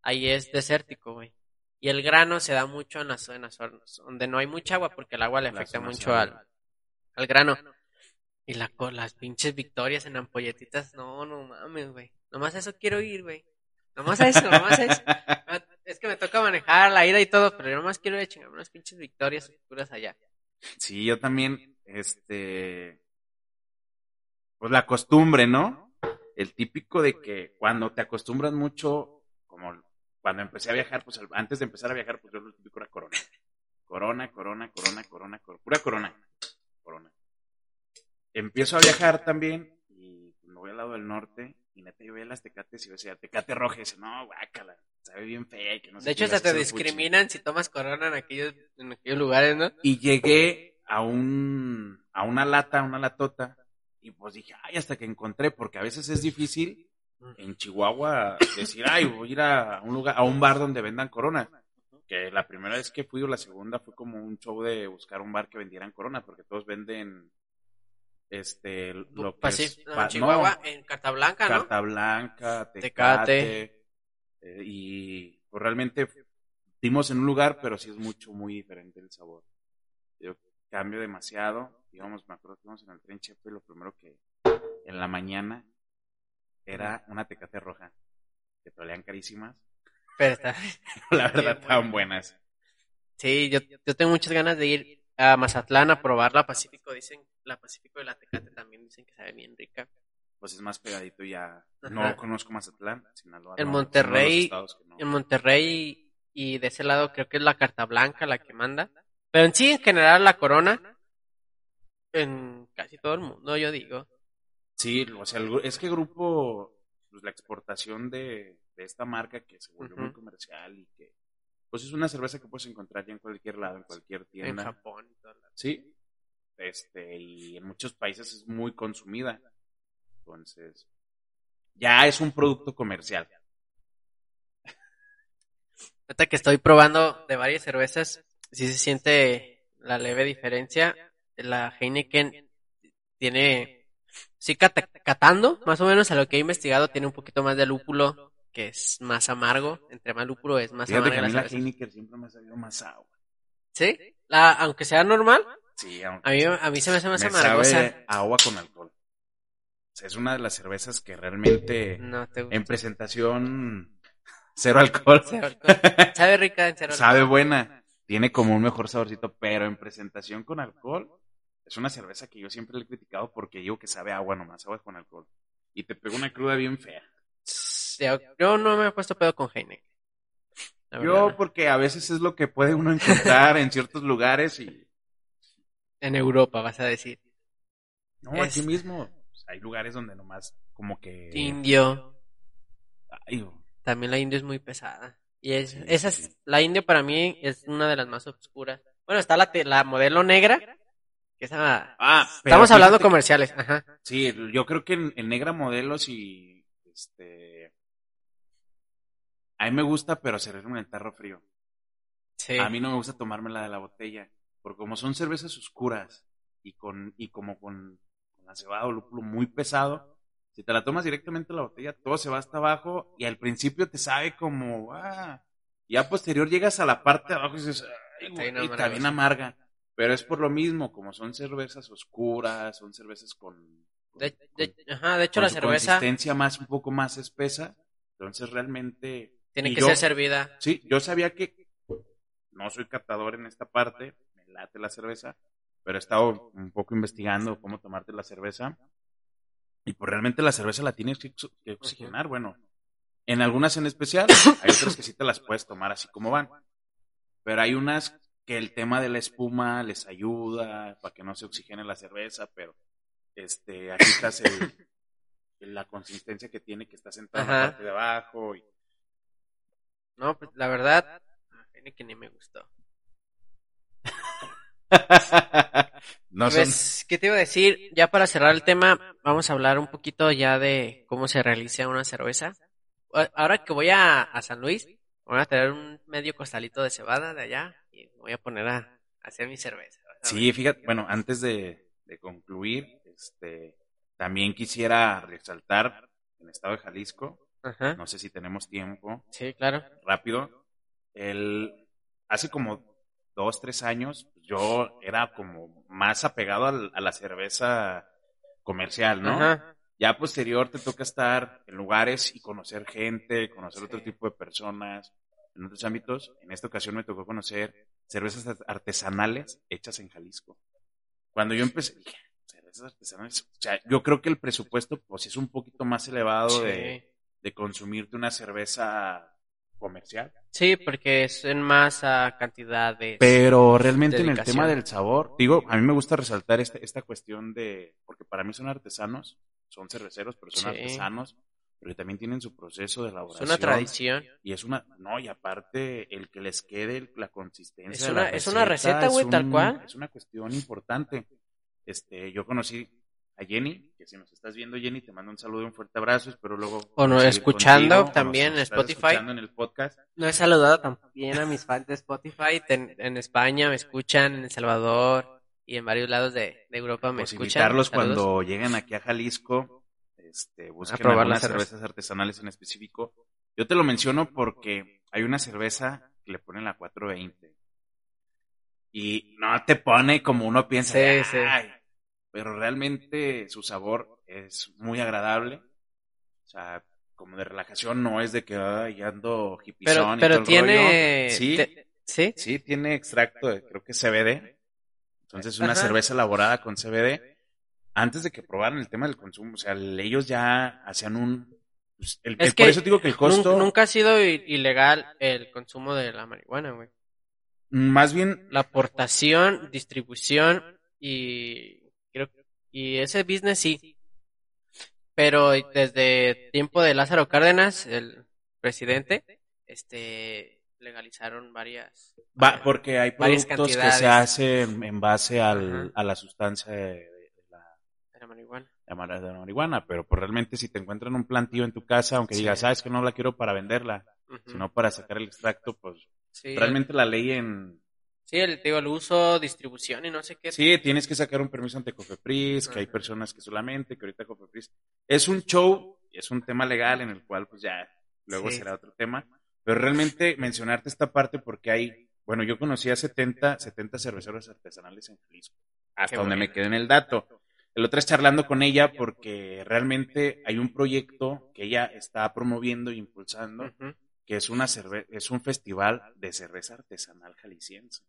Ahí es desértico, güey. Y el grano se da mucho en las zonas donde no hay mucha agua porque el agua le afecta mucho al, al grano. Y la, las pinches victorias en ampolletitas, no, no mames, güey. Nomás eso quiero ir, güey. Nomás eso, nomás eso. Es que me toca manejar la ida y todo, pero yo nomás quiero ir unas pinches victorias oscuras allá. Sí, yo también, este, pues la costumbre, ¿no? El típico de que cuando te acostumbras mucho, como cuando empecé a viajar, pues antes de empezar a viajar, pues yo lo típico era corona. Corona, corona, corona, corona, corona, pura corona. Corona. Empiezo a viajar también y me voy al lado del norte y neta yo veía las tecates y yo decía, tecate roja, y dice, no, guácala, sabe bien fea y que no sé De hecho, hasta te discriminan si tomas corona en aquellos, en aquellos lugares, ¿no? Y llegué a un, a una lata, una latota, y pues dije, ay, hasta que encontré, porque a veces es difícil en Chihuahua decir, ay, voy a ir a un lugar, a un bar donde vendan corona. Que la primera vez que fui o la segunda fue como un show de buscar un bar que vendieran corona, porque todos venden este lo que es, en Chihuahua, en Carta Blanca, ¿no? Carta Blanca, Tecate, eh, y pues, realmente dimos en un lugar, pero sí es mucho, muy diferente el sabor. Yo cambio demasiado, digamos, me acuerdo que íbamos en el tren Chepe y lo primero que en la mañana era una Tecate roja, que te carísimas. Pero está... la verdad estaban buenas. Sí, yo, yo tengo muchas ganas de ir a Mazatlán a probar la Pacífico, dicen la Pacífico de la Tecate también dicen que sabe bien rica. Pues es más pegadito ya. No conozco Mazatlán, Sinaloa. En Monterrey, en Monterrey y de ese lado creo que es la Carta Blanca la que manda. Pero en sí, en general, la Corona, en casi todo el mundo, yo digo. Sí, o sea, es que grupo, pues la exportación de, esta marca que se volvió muy comercial y que, pues es una cerveza que puedes encontrar ya en cualquier lado, en cualquier tienda. En Japón y todo. Sí, este, y en muchos países es muy consumida. Entonces, ya es un producto comercial. Ahorita que estoy probando de varias cervezas, sí se siente la leve diferencia. La Heineken tiene, sí catando, más o menos a lo que he investigado, tiene un poquito más de lúpulo, que es más amargo. Entre más lúpulo es más amargo. la, Heineken siempre me ha salido más agua. ¿Sí? La, aunque sea normal. Sí, a mí, a mí se me hace más amargosa. Sabe agua con alcohol. Es una de las cervezas que realmente en presentación cero alcohol. Sabe rica en cero alcohol. Sabe buena. Tiene como un mejor saborcito, pero en presentación con alcohol es una cerveza que yo siempre le he criticado porque digo que sabe agua nomás, agua con alcohol. Y te pega una cruda bien fea. Yo no me he puesto pedo con Heineken. Yo porque a veces es lo que puede uno encontrar en ciertos lugares y en Europa, vas a decir. No, aquí mismo. Hay lugares donde nomás como que... Indio. También la indio es muy pesada. Y es, esa es, la indio para mí es una de las más oscuras. Bueno, está la, la modelo negra, que esa, ah, estamos hablando comerciales, ajá. Sí, yo creo que en, negra modelos y este a mí me gusta, pero servirme en el tarro frío. Sí. A mí no me gusta tomármela de la botella. Porque como son cervezas oscuras y con y como con la cebada o lúpulo muy pesado, si te la tomas directamente en la botella, todo se va hasta abajo y al principio te sabe como, ah, y a posterior llegas a la parte de abajo y dices, está bien amarga. Pero es por lo mismo, como son cervezas oscuras, son cervezas con... de, ajá, de hecho la cerveza... consistencia más, un poco más espesa, entonces realmente... Tiene que ser servida. Sí, yo sabía que no soy catador en esta parte, me late la cerveza, pero he estado un poco investigando cómo tomarte la cerveza. Y pues realmente la cerveza la tienes que, oxigenar, bueno. En algunas en especial, hay otras que sí te las puedes tomar así como van. Pero hay unas que el tema de la espuma les ayuda para que no se oxigene la cerveza, pero este, aquí estás la consistencia que tiene que está sentada en la parte de abajo. Y... No, pues la verdad, tiene que ni me gustó. no pues, ¿qué te iba a decir? Ya para cerrar el tema, vamos a hablar un poquito ya de cómo se realiza una cerveza. Ahora que voy a, a San Luis, voy a tener un medio costalito de cebada de allá y voy a poner a, hacer mi cerveza. Sí, fíjate, bueno, antes de, concluir, este, también quisiera resaltar en el estado de Jalisco, no sé si tenemos tiempo. Sí, claro. Rápido. El, hace como dos, tres años, yo era como más apegado a la cerveza comercial, ¿no? Ya posterior te toca estar en lugares y conocer gente, conocer otro tipo de personas, en otros ámbitos. En esta ocasión me tocó conocer cervezas artesanales hechas en Jalisco. Cuando yo empecé, dije, cervezas artesanales, o sea, yo creo que el presupuesto pues es un poquito más elevado de, de consumirte una cerveza comercial. Sí, porque es en más cantidades. Pero realmente en el tema del sabor, digo, a mí me gusta resaltar esta, esta cuestión de, porque para mí son artesanos, son cerveceros, pero son artesanos pero también tienen su proceso de elaboración. Es una tradición. Y es una, no, y aparte el que les quede la consistencia. Es una, es una receta, güey, tal cual. Es una cuestión importante. Este, yo conocí a Jenny, que si nos estás viendo, Jenny, te mando un saludo y un fuerte abrazo, espero luego. O no, escuchando también en Spotify. Escuchando en el podcast. No he saludado también a mis fans de Spotify. En, España me escuchan, en El Salvador y en varios lados de, Europa me pues escuchan. invitarlos cuando lleguen aquí a Jalisco este, busquen probar las cervezas artesanales en específico. Yo te lo menciono porque hay una cerveza que le ponen la 420 y no te pone como uno piensa, pero realmente su sabor es muy agradable. O sea, como de relajación, no es de que ay, ando hipizón pero, pero tiene... Sí, sí, sí, tiene extracto de, creo que CBD. Entonces, una cerveza elaborada con CBD antes de que probaran el tema del consumo, o sea, ellos ya hacían un... Pues, el, por eso digo que el costo... Nunca ha sido ilegal el consumo de la marihuana, güey. Más bien... La aportación, distribución y... Y ese business sí. Pero desde tiempo de Lázaro Cárdenas, el presidente, este legalizaron varias Va, porque hay productos que se hacen en base al, a la sustancia de, de la marihuana, pero pues realmente si te encuentran un plantío en tu casa, aunque digas, sabes que no la quiero para venderla, sino para sacar el extracto, pues realmente la ley en... Sí, el, digo, el uso, distribución y no sé qué. Sí, tienes que sacar un permiso ante Cofepris, que hay personas que solamente, que ahorita Cofepris... Es un show, es un tema legal en el cual pues ya luego será otro tema, pero realmente mencionarte esta parte porque hay, bueno, yo conocí a 70, 70 cerveceros artesanales en Jalisco, hasta donde me quedé en el dato. El otro es charlando con ella porque realmente hay un proyecto que ella está promoviendo e impulsando, que es una es un festival de cerveza artesanal jalisciense.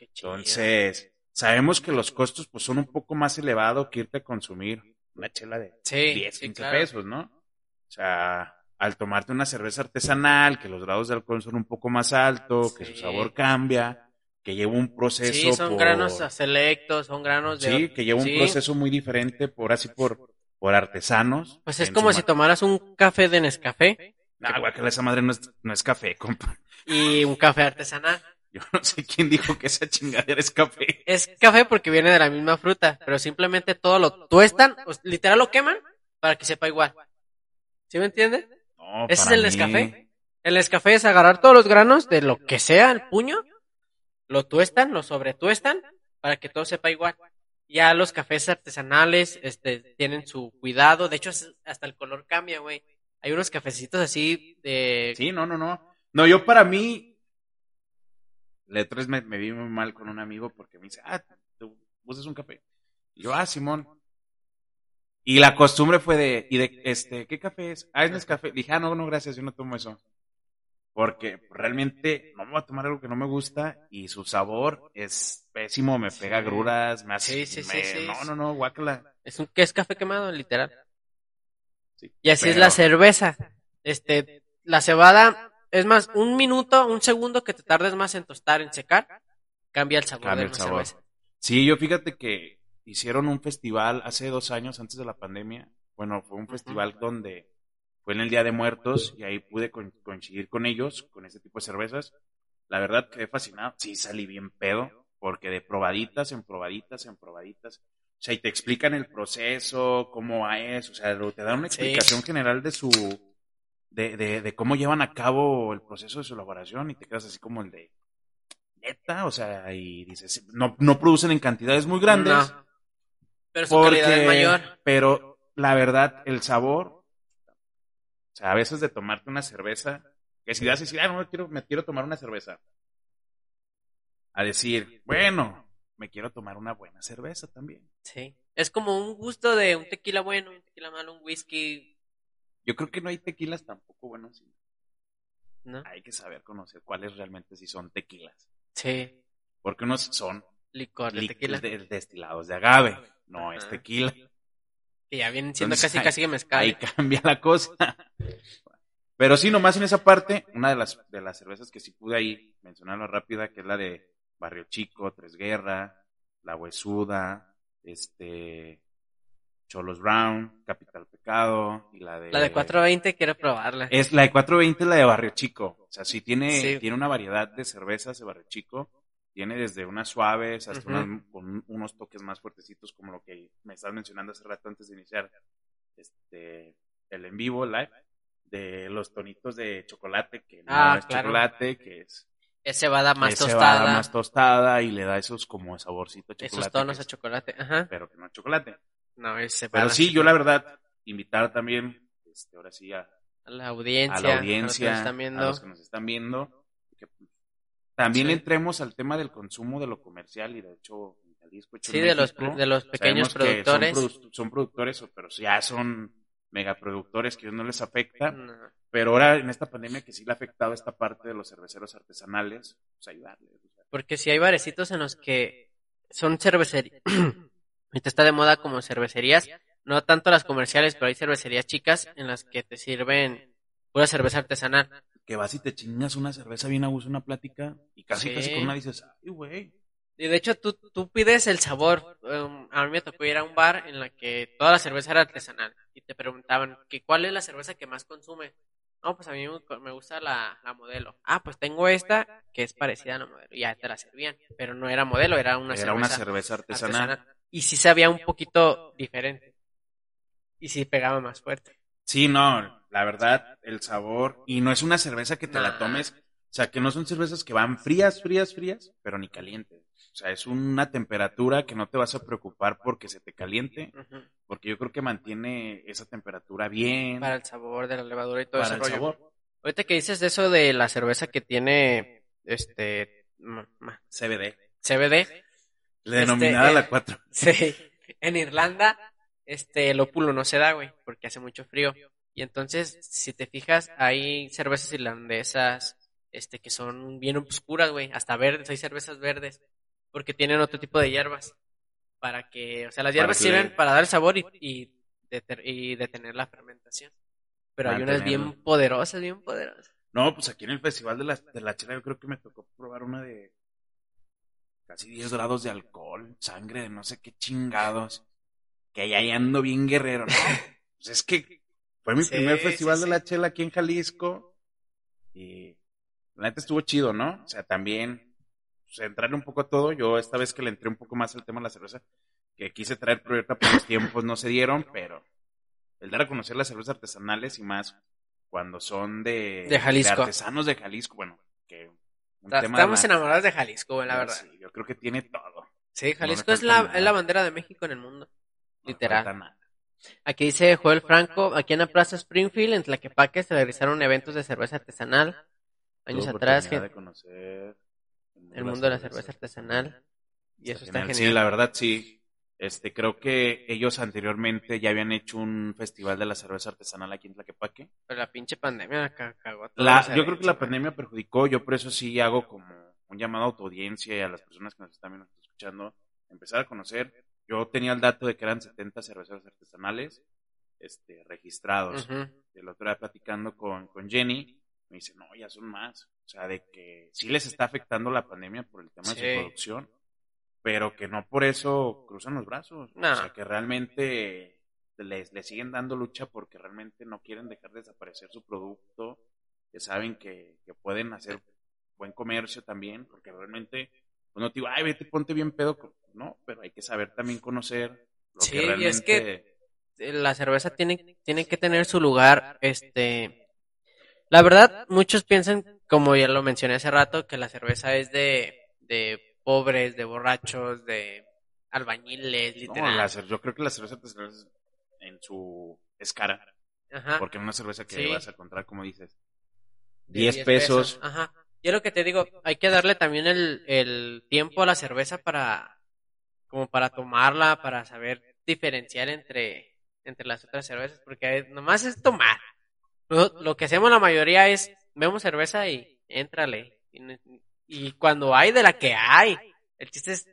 Entonces, sabemos que los costos pues son un poco más elevados que irte a consumir una chela de 10, 15 pesos, ¿no? O sea, al tomarte una cerveza artesanal, que los grados de alcohol son un poco más altos, que su sabor cambia, que lleva un proceso. Sí, son granos selectos, son granos de. Sí, que lleva un proceso muy diferente, por así por, por artesanos. Pues es como si tomaras un café de Nescafé. No, que esa madre no es, no es café, compa. Y un café artesanal. Yo no sé quién dijo que esa chingadera es café. Es café porque viene de la misma fruta, pero simplemente todo lo tuestan, literal lo queman para que sepa igual. ¿Sí me entiendes? No, Ese es el Nescafé. El Nescafé es agarrar todos los granos de lo que sea, el puño, lo tuestan, lo sobretuestan para que todo sepa igual. Ya los cafés artesanales este, tienen su cuidado, de hecho hasta el color cambia, güey. Hay unos cafecitos así de... Sí, no, no, no. No, yo para mí, La vez me, me vi muy mal con un amigo porque me dice, ah, tú usas un café. Y yo, ah, Simón. Y la costumbre fue de, y de, este, ¿qué café es? Ah, es café. dije, ah, no, no, gracias, yo no tomo eso. Porque realmente no me voy a tomar algo que no me gusta y su sabor es pésimo, me pega gruras, me hace... Sí, sí, sí, No, no, no, guácala. Es un que es café quemado, literal. y así es la cerveza. Este, la cebada, es más, un minuto, un segundo que te tardes más en tostar, en secar, cambia el sabor de la cerveza. Sí, yo fíjate que hicieron un festival hace dos años antes de la pandemia. Bueno, fue un festival donde fue en el Día de Muertos y ahí pude coincidir con ellos, con ese tipo de cervezas. La verdad quedé fascinado. Sí, salí bien pedo, porque de probaditas en probaditas en probaditas. O sea, y te explican el proceso, cómo es, o sea, te dan una explicación general de su, de, de, de, cómo llevan a cabo el proceso de su elaboración y te quedas así como el de, neta, o sea, y dices, no, no producen en cantidades muy grandes. Pero su calidad es mayor. Pero la verdad, el sabor, o sea, a veces de tomarte una cerveza, que si vas a decir, ah, no, quiero, me quiero tomar una cerveza, a decir, bueno, me quiero tomar una buena cerveza también. Sí. Es como un gusto de un tequila bueno, un tequila malo, un whisky. Yo creo que no hay tequilas tampoco buenos. ¿No? Hay que saber conocer cuáles realmente sí son tequilas. Sí. Porque unos son licor de tequila. destilados de agave, no es tequila. Que ya vienen siendo casi casi que mezcal. Ahí cambia la cosa. Pero sí, nomás en esa parte, una de las, de las cervezas que sí pude ahí mencionarlo rápida, que es la de Barrio Chico, Tres Guerra, La Huesuda, este, Cholos Brown, Capital Pecado y la de... La de 420 quiero probarla. Es la de 420 la de Barrio Chico. O sea, sí tiene, tiene una variedad de cervezas de Barrio Chico. Tiene desde unas suaves hasta unas, con unos toques más fuertecitos como lo que me estás mencionando hace rato antes de iniciar este, el en vivo live. De los tonitos de chocolate, que no ah, es chocolate, que es es cebada más tostada. más tostada y le da esos como saborcito a chocolate. Esos tonos a chocolate, ajá. Pero que no es chocolate. No, es cebada. Pero sí, yo la verdad, invitar también, este, ahora sí a, la audiencia, a la audiencia, a los que nos están viendo, los que nos están viendo que, pues, también entremos al tema del consumo de lo comercial y de hecho en Jalisco, Sí, de, los, de los pequeños productores. Son, productores, pero ya son megaproductores que a no les afecta. Pero ahora en esta pandemia que sí le ha afectado esta parte de los cerveceros artesanales, pues ayudarles. Porque si hay barecitos en los que son cervecerías, está de moda como cervecerías, no tanto las comerciales, pero hay cervecerías chicas en las que te sirven pura cerveza artesanal. Que vas y te chingas una cerveza bien a gusto, una plática, y casi casi con una dices, ay, güey. Y de hecho tú, tú pides el sabor. Um, a mí me tocó ir a un bar en la que toda la cerveza era artesanal y te preguntaban que cuál es la cerveza que más consume. No, pues a mí me gusta la, modelo. Ah, pues tengo esta que es parecida a la modelo. Y ya te la servían. Pero no era modelo, era una era una cerveza artesanal. Y sí sabía un poquito diferente. Y sí pegaba más fuerte. Sí, no, la verdad, el sabor. Y no es una cerveza que te la tomes. O sea, que no son cervezas que van frías, frías, frías, pero ni calientes. O sea, es una temperatura que no te vas a preocupar porque se te caliente, porque yo creo que mantiene esa temperatura bien. Para el sabor de la levadura y todo para el sabor. Ahorita que dices de eso de la cerveza que tiene este CBD. CBD. Le denominada la 4. Sí. En Irlanda, este, el ópulo no se da, güey, porque hace mucho frío. Y entonces, si te fijas, hay cervezas irlandesas, este, que son bien oscuras, güey, hasta verdes, hay cervezas verdes porque tienen otro tipo de hierbas. Para que, o sea, las hierbas sirven para dar sabor y, y, detener la fermentación. Pero hay unas bien poderosas, bien poderosas. No, pues aquí en el Festival de la, de la Chela yo creo que me tocó probar una de casi 10 grados de alcohol, sangre de no sé qué chingados. Que ya ando bien guerrero, ¿no? pues es que fue mi primer Festival de la Chela aquí en Jalisco. Y la neta estuvo chido, ¿no? O sea, también pues, entrarle un poco a todo. Yo esta vez que le entré un poco más al tema de la cerveza, que quise traer proyecto por los tiempos no se dieron, pero el dar a conocer las cervezas artesanales y más cuando son de, de, Jalisco. artesanos de Jalisco, bueno, que Estamos enamorados de Jalisco, la verdad. Sí, yo creo que tiene todo. Sí, Jalisco es, la, es la bandera de México en el mundo, literal. Aquí dice Joel Franco, aquí en la Plaza Springfield, en Tlaquepaque, se realizaron eventos de cerveza artesanal. Años atrás. De conocer el mundo de la cerveza artesanal. Y eso está genial. Sí, la verdad sí. Este, creo que ellos anteriormente ya habían hecho un festival de la cerveza artesanal aquí en Tlaquepaque. Pero la pinche pandemia cagó la, Yo creo que la pandemia perjudicó, yo por eso sí hago como un llamado a audiencia y a las personas que nos están viendo, escuchando, empezar a conocer. Yo tenía el dato de que eran 70 cerveceros artesanales este, registrados. El otro día platicando con, con Jenny, me dice, no, ya son más. O sea, de que sí les está afectando la pandemia por el tema de su producción pero que no por eso cruzan los brazos. O sea, que realmente les, siguen dando lucha porque realmente no quieren dejar de desaparecer su producto, que saben que, pueden hacer buen comercio también, porque realmente, pues no te digo, ay, vete, ponte bien pedo, no, pero hay que saber también conocer lo sí, que realmente... y es que la cerveza tiene, tiene que tener su lugar, este... La verdad, muchos piensan, como ya lo mencioné hace rato, que la cerveza es de, de pobres, de borrachos, de albañiles, literal. yo creo que la cerveza en su es cara. Ajá. Porque una cerveza que vas a encontrar, como dices, 10, pesos. Ajá. Yo lo que te digo, hay que darle también el, el tiempo a la cerveza para, como para tomarla, para saber diferenciar entre, entre las otras cervezas, porque nomás es tomar. Lo, lo que hacemos la mayoría es, vemos cerveza y éntrale. Y, y cuando hay de la que hay. El chiste es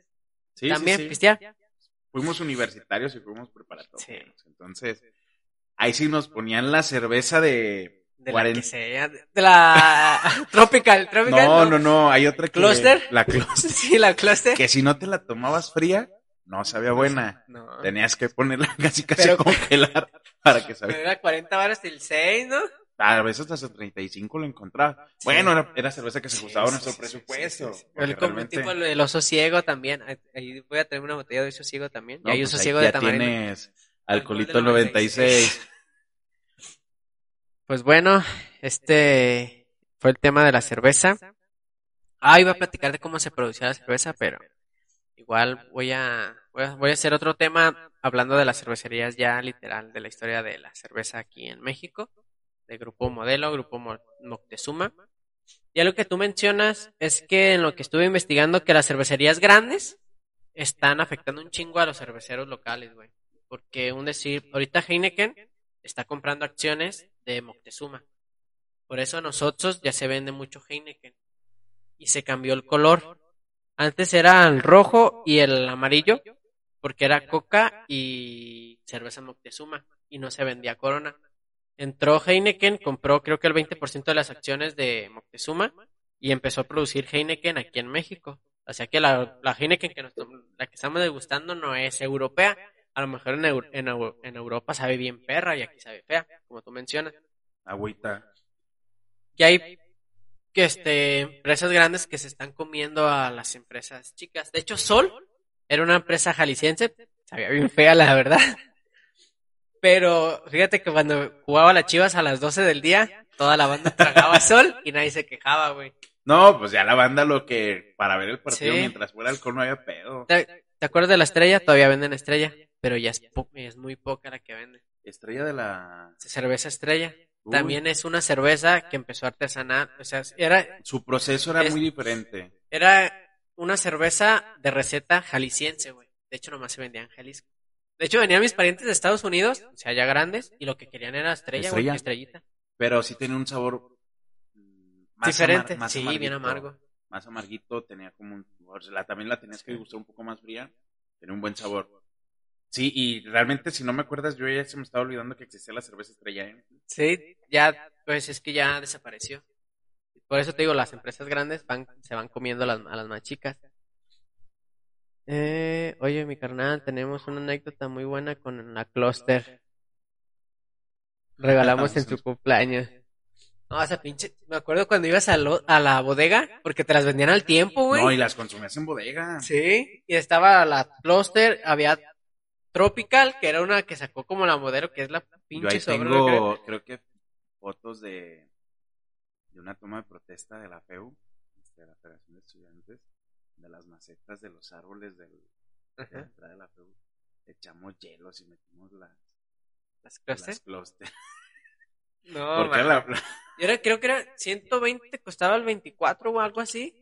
también pistear. Fuimos universitarios y fuimos preparatorios. Entonces, ahí sí nos ponían la cerveza de... De la que sea, de la tropical, tropical. No, no, no, hay otra que... ¿Cluster? La cluster. sí, la cluster. Que si no te la tomabas fría, no sabía buena. No. Tenías que ponerla casi casi a congelar para que sabiera. Era 40 baros el 6, ¿no? A veces hasta 35 lo encontraba. Bueno, era, era, cerveza que se ajustaba a nuestro presupuesto. El realmente... tipo el oso ciego también. Ahí voy a tener una botella de oso ciego también. y hay pues oso ciego de tamaño. tienes alcoholito 96. Pues bueno, este fue el tema de la cerveza. Ah, iba a platicar de cómo se producía la cerveza, pero igual voy a, voy a, voy a hacer otro tema hablando de las cervecerías ya literal de la historia de la cerveza aquí en México de Grupo Modelo, Grupo Moctezuma. Ya lo que tú mencionas es que en lo que estuve investigando que las cervecerías grandes están afectando un chingo a los cerveceros locales, güey. Porque un decir, ahorita Heineken está comprando acciones de Moctezuma. Por eso a nosotros ya se vende mucho Heineken. Y se cambió el color. Antes era el rojo y el amarillo, porque era coca y cerveza Moctezuma. Y no se vendía Corona entró Heineken, compró creo que el 20% de las acciones de Moctezuma y empezó a producir Heineken aquí en México. O sea que la, la Heineken que la que estamos degustando no es europea. A lo mejor en, en, en, Europa sabe bien perra y aquí sabe fea, como tú mencionas. Agüita. Y hay que este, empresas grandes que se están comiendo a las empresas chicas. De hecho, Sol era una empresa jalisciense, sabía bien fea la verdad. Pero fíjate que cuando jugaba las chivas a las 12 del día, toda la banda tragaba sol y nadie se quejaba, güey. No, pues ya la banda lo que, para ver el partido mientras fuera alcohol no había pedo. ¿Te, acuerdas de la estrella? Todavía venden estrella, pero ya es, es muy poca la que venden. Estrella de la... Cerveza estrella. También es una cerveza que empezó artesanal, o sea, era... Su proceso era muy diferente. Era una cerveza de receta jalisciense, güey. De hecho, nomás se vendía en Jalisco. De hecho, venían mis parientes de Estados Unidos, o sea, ya grandes, y lo que querían era estrella, Estrella. estrellita. Pero sí tiene un sabor más diferente, más sí, bien amargo. Más amarguito, tenía como un, también la tenías que gustar un poco más fría, tenía un buen sabor. Sí, y realmente si no me acuerdas, yo ya se me estaba olvidando que existía la cerveza estrella. ¿eh? Sí, ya, pues es que ya desapareció. Por eso te digo, las empresas grandes van, se van comiendo las, a las más chicas. Eh, oye, mi carnal, tenemos una anécdota muy buena con la Cluster. Regalamos en su cumpleaños. No, esa pinche. Me acuerdo cuando ibas a, a la bodega, porque te las vendían al tiempo, güey. No, y las consumías en bodega. Sí, y estaba la Cluster, había Tropical, que era una que sacó como la modelo, que es la pinche Yo ahí tengo, creo. que fotos de, de una toma de protesta de la FEU, este, de la Federación de Estudiantes de las macetas de los árboles del, de la entrada de la echamos hielos y metimos las las clusters. no, la... Yo era, creo que era 120, costaba el 24 o algo así.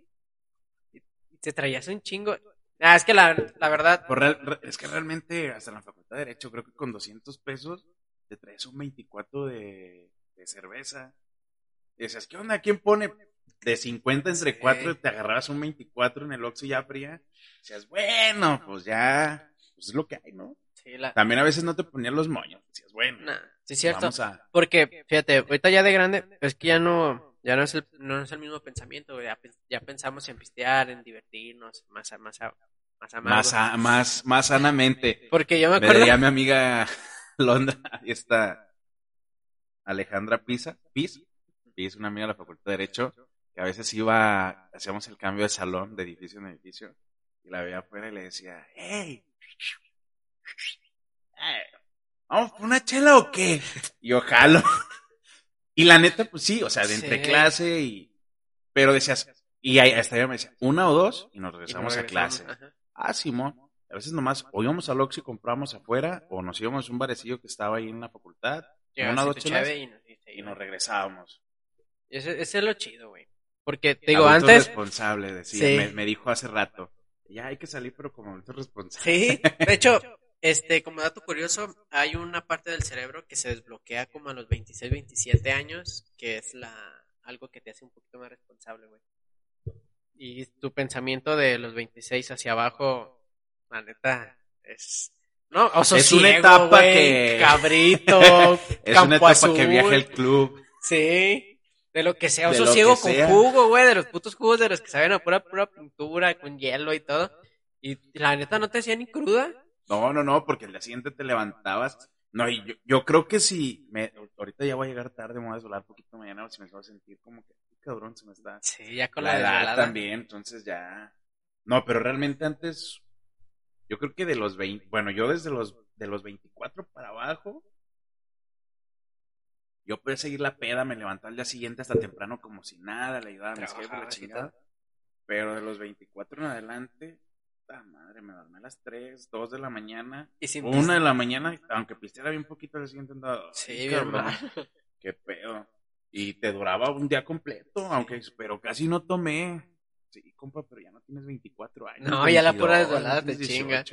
Te traías un chingo. Ah, es que la, la verdad. es que realmente, hasta la facultad de Derecho, creo que con 200 pesos te traes un 24 de, de cerveza. Y decías, ¿qué onda? ¿Quién pone? De 50 entre 4 te agarrabas un 24 en el Oxxo ya fría. Decías, bueno, pues ya, pues es lo que hay, ¿no? Sí, la... También a veces no te ponían los moños. Decías, bueno. sí, cierto. Porque, fíjate, ahorita ya de grande, es que ya no, ya no es el, no es el mismo pensamiento, ya, ya pensamos en pistear, en divertirnos, más, más, más, más, más, más sanamente. Porque yo me acuerdo. Me mi amiga Londra, y está Alejandra Pisa, Pis, Pis, una amiga de la Facultad de Derecho, a veces iba, hacíamos el cambio de salón, de edificio en edificio, y la veía afuera y le decía, hey, ¿vamos por una chela o qué? Y yo jalo. Y la neta, pues sí, o sea, de entre clase y... Pero decías, y ahí, hasta yo me decía, una o dos, y nos regresamos, a clase. Ah, Simón. A veces nomás, o íbamos al Oxxo y compramos afuera, o nos íbamos a un barecillo que estaba ahí en la facultad, una o dos chelas, y, nos regresábamos. Ese, ese es lo chido, güey. Porque, te digo, antes... responsable, decía, me, dijo hace rato. Ya hay que salir, pero como adulto responsable. Sí, de hecho, este, como dato curioso, hay una parte del cerebro que se desbloquea como a los 26, 27 años, que es la algo que te hace un poquito más responsable, güey. Y tu pensamiento de los 26 hacia abajo, la neta, es... No, oso es una etapa que... Cabrito, Es una etapa que viaja el club. Sí. De lo que sea, oso ciego con jugo, güey, de los putos jugos de los que saben a pura, pura pintura, con hielo y todo. Y la neta no te hacía ni cruda. No, no, no, porque el día siguiente te levantabas. No, y yo, yo creo que si me, ahorita ya voy a llegar tarde, me voy a desvelar un poquito mañana, si me va a sentir como que, cabrón, se me está. Sí, ya con la, edad también, entonces ya. No, pero realmente antes, yo creo que de los 20, bueno, yo desde los, de los 24 para abajo, yo podía seguir la peda, me levantaba al día siguiente hasta temprano como si nada, le ayudaba a mis jefes, la chingada. Pero de los 24 en adelante, puta madre, me dormí a las 3, 2 de la mañana, ¿Y 1 de la mañana, aunque pisteara bien poquito, al siguiente andaba. Sí, cabrón. Qué pedo. Y te duraba un día completo, aunque, pero casi no tomé. Sí, compa, pero ya no tienes 24 años. No, ya la pura desvelada te chinga.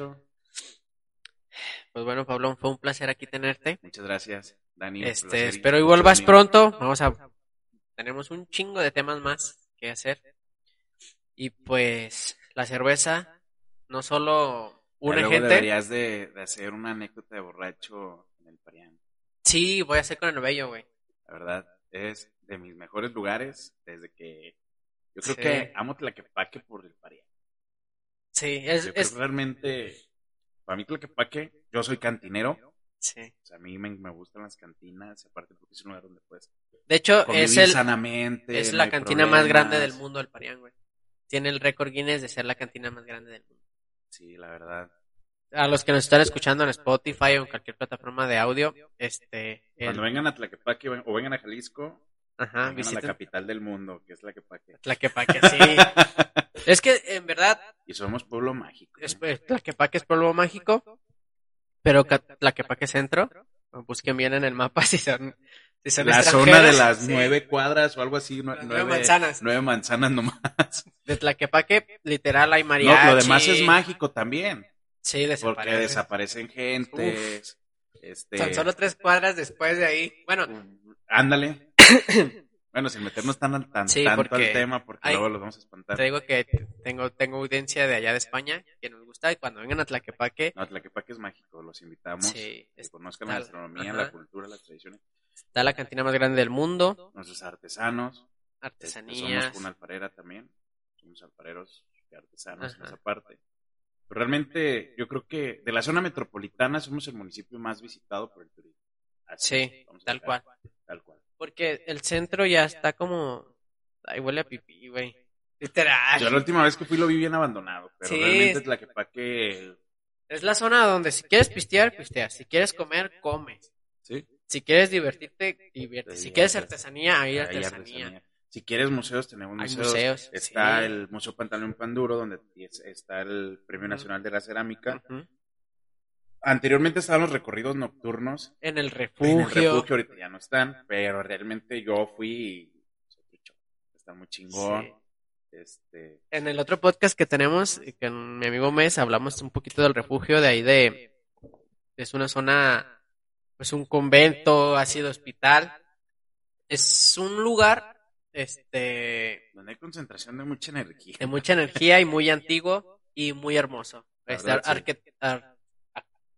Pues bueno, Pablo, fue un placer aquí tenerte. Muchas gracias. Este, espero y vuelvas pronto. Vamos a. Tenemos un chingo de temas más que hacer. Y pues, la cerveza no solo une gente. deberías de, hacer una anécdota de borracho en el Parián. Sí, voy a hacer con el bello, güey. La verdad, es de mis mejores lugares desde que. Yo creo que amo Tlaquepaque por el Parián. Sí, es. es... Realmente, para mí Tlaquepaque, yo soy cantinero Sí. O sea, a mí me, gustan las cantinas, aparte porque es un lugar donde puedes. De hecho, es el. sanamente. Es la cantina más grande del mundo, el Parián, güey. Tiene el récord Guinness de ser la cantina más grande del mundo. Sí, la verdad. A los que nos están escuchando en Spotify o en cualquier plataforma de audio, este. Cuando vengan a Tlaquepaque o vengan a Jalisco, Ajá, vengan a la capital del mundo, que es Tlaquepaque. Tlaquepaque, sí. es que, en verdad. Y somos pueblo mágico. Es, Tlaquepaque es pueblo mágico. Pero Tlaquepaque Centro, busquen bien en el mapa si son, si son La zona de las nueve cuadras o algo así. nueve, manzanas. Nueve manzanas nomás. De Tlaquepaque, literal, hay mariachi. No, lo demás es mágico también. Sí, desaparece. Porque desaparecen gentes. Este... Son solo tres cuadras después de ahí. Bueno. Ándale. Bueno, sin meternos tan, tan tanto al tema, porque luego los vamos a espantar. Te digo que tengo, tengo audiencia de allá de España que nos gusta y cuando vengan a Tlaquepaque. No, Tlaquepaque es mágico, los invitamos. Sí, que conozcan la gastronomía, la cultura, las tradiciones. Está la cantina más grande del mundo. Nuestros artesanos. Artesanías. somos una alfarera también. Somos alfareros y artesanos en esa parte. Pero realmente, yo creo que de la zona metropolitana somos el municipio más visitado por el turismo. sí, tal cual. Tal cual. Porque el centro ya está como. Ahí huele a pipí, güey. Literal. Yo la última vez que fui lo vi bien abandonado. Pero realmente es la que pa' que. Es la zona donde si quieres pistear, pisteas. Si quieres comer, comes. Sí. Si quieres divertirte, diviertes. Si quieres artesanía, hay, artesanía. Si quieres museos, tenemos museos. Está el Museo Pantalón Panduro, donde está el Premio Nacional de la Cerámica. Anteriormente estaban los recorridos nocturnos. En el refugio. En el refugio, ahorita ya no están, pero realmente yo fui y está muy chingón. Este... En el otro podcast que tenemos con mi amigo Mes hablamos un poquito del refugio de ahí de... Es una zona, pues un convento, ha sido hospital. Es un lugar, este... Donde hay concentración de mucha energía. De mucha energía y muy antiguo y muy hermoso. Este,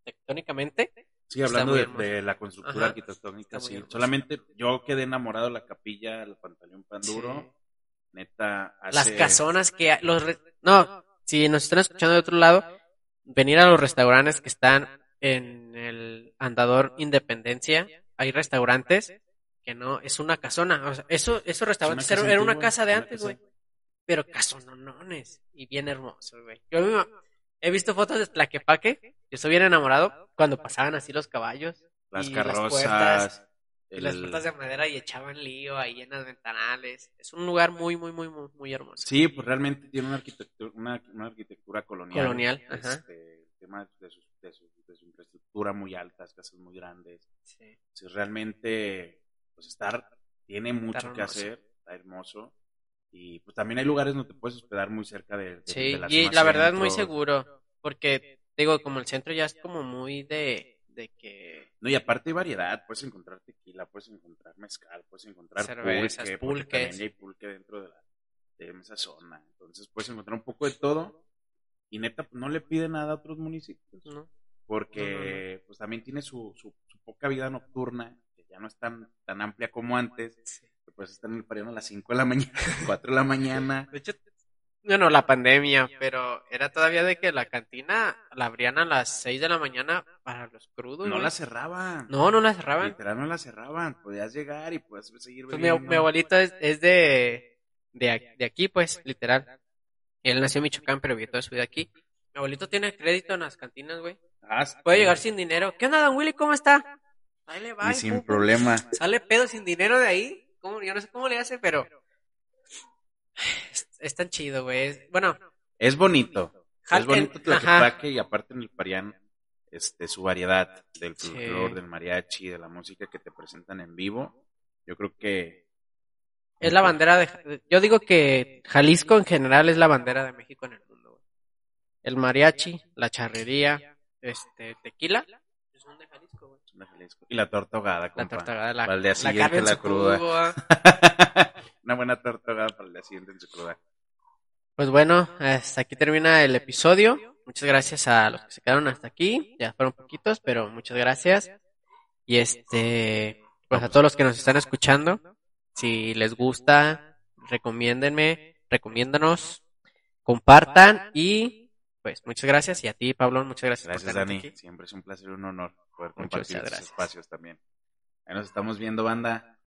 arquitectónicamente. Sí, hablando de, la constructura arquitectónica, sí. Solamente yo quedé enamorado de la capilla, el pantaleón Panduro. Neta, Las casonas que... Los No, si nos están escuchando de otro lado, venir a los restaurantes que están en el Andador Independencia. Hay restaurantes que no, es una casona. O sea, eso, esos restaurantes era una casa de antes, güey. Pero casononones. Y bien hermosos, güey. Yo he visto fotos de Tlaquepaque. Yo estoy bien enamorado cuando pasaban así los caballos. Las carrozas. Las puertas, de madera y echaban lío ahí en las ventanales. Es un lugar muy, muy, muy, muy, muy hermoso. Sí, pues realmente tiene una arquitectura, una, arquitectura colonial. Colonial, ajá. Este, el tema de su, de, su, de su, infraestructura muy altas, casas muy grandes. Sí. realmente, pues estar, tiene mucho que hacer, está hermoso. Y pues también hay lugares donde te puedes hospedar muy cerca de, de sí, y la verdad es muy seguro, porque digo, como el centro ya es como muy de, de que... No, y aparte hay variedad, puedes encontrar tequila, puedes encontrar mezcal, puedes encontrar cervezas, pulque, también hay pulque dentro de, la, de esa zona. Entonces puedes encontrar un poco de todo y neta no le pide nada a otros municipios. No. Porque pues también tiene su, su, su, poca vida nocturna, que ya no es tan, tan amplia como antes. Sí pues están en el Pariano a las 5 de la mañana, 4 de la mañana. De hecho, bueno, la pandemia, pero era todavía de que la cantina la abrían a las 6 de la mañana para los crudos. No la cerraban. No, no la cerraban. Literal no la cerraban. Podías llegar y puedes seguir pues mi, mi, abuelito es, es de, de, de, aquí, pues, literal. Él nació en Michoacán, pero vivió toda su vida aquí. Mi abuelito tiene crédito en las cantinas, güey. Ah, Puede llegar sin dinero. ¿Qué onda, don Willy? ¿Cómo está? Ahí le va. Y sin problema. Sale pedo sin dinero de ahí yo no sé cómo le hace, pero es, tan chido, güey. Bueno. Es bonito. es bonito Tlaquepaque y aparte en el Parián, este, su variedad del folclore, del mariachi, de la música que te presentan en vivo. Yo creo que... Es la bandera de... Yo digo que Jalisco en general es la bandera de México en el mundo, güey. El mariachi, la charrería, este, tequila, son de Jalisco, güey. Y la torta ahogada, La torta ahogada, la, para el día siguiente la, cruda. Una buena torta ahogada para el día siguiente en su cruda. Pues bueno, hasta aquí termina el episodio. Muchas gracias a los que se quedaron hasta aquí. Ya fueron poquitos, pero muchas gracias. Y este, pues a todos los que nos están escuchando, si les gusta, recomiéndenme, recomiéndanos, compartan y pues muchas gracias y a ti, Pablo, muchas gracias. Gracias, Dani. Siempre es un placer y un honor poder compartir estos espacios también. Ahí nos estamos viendo, banda.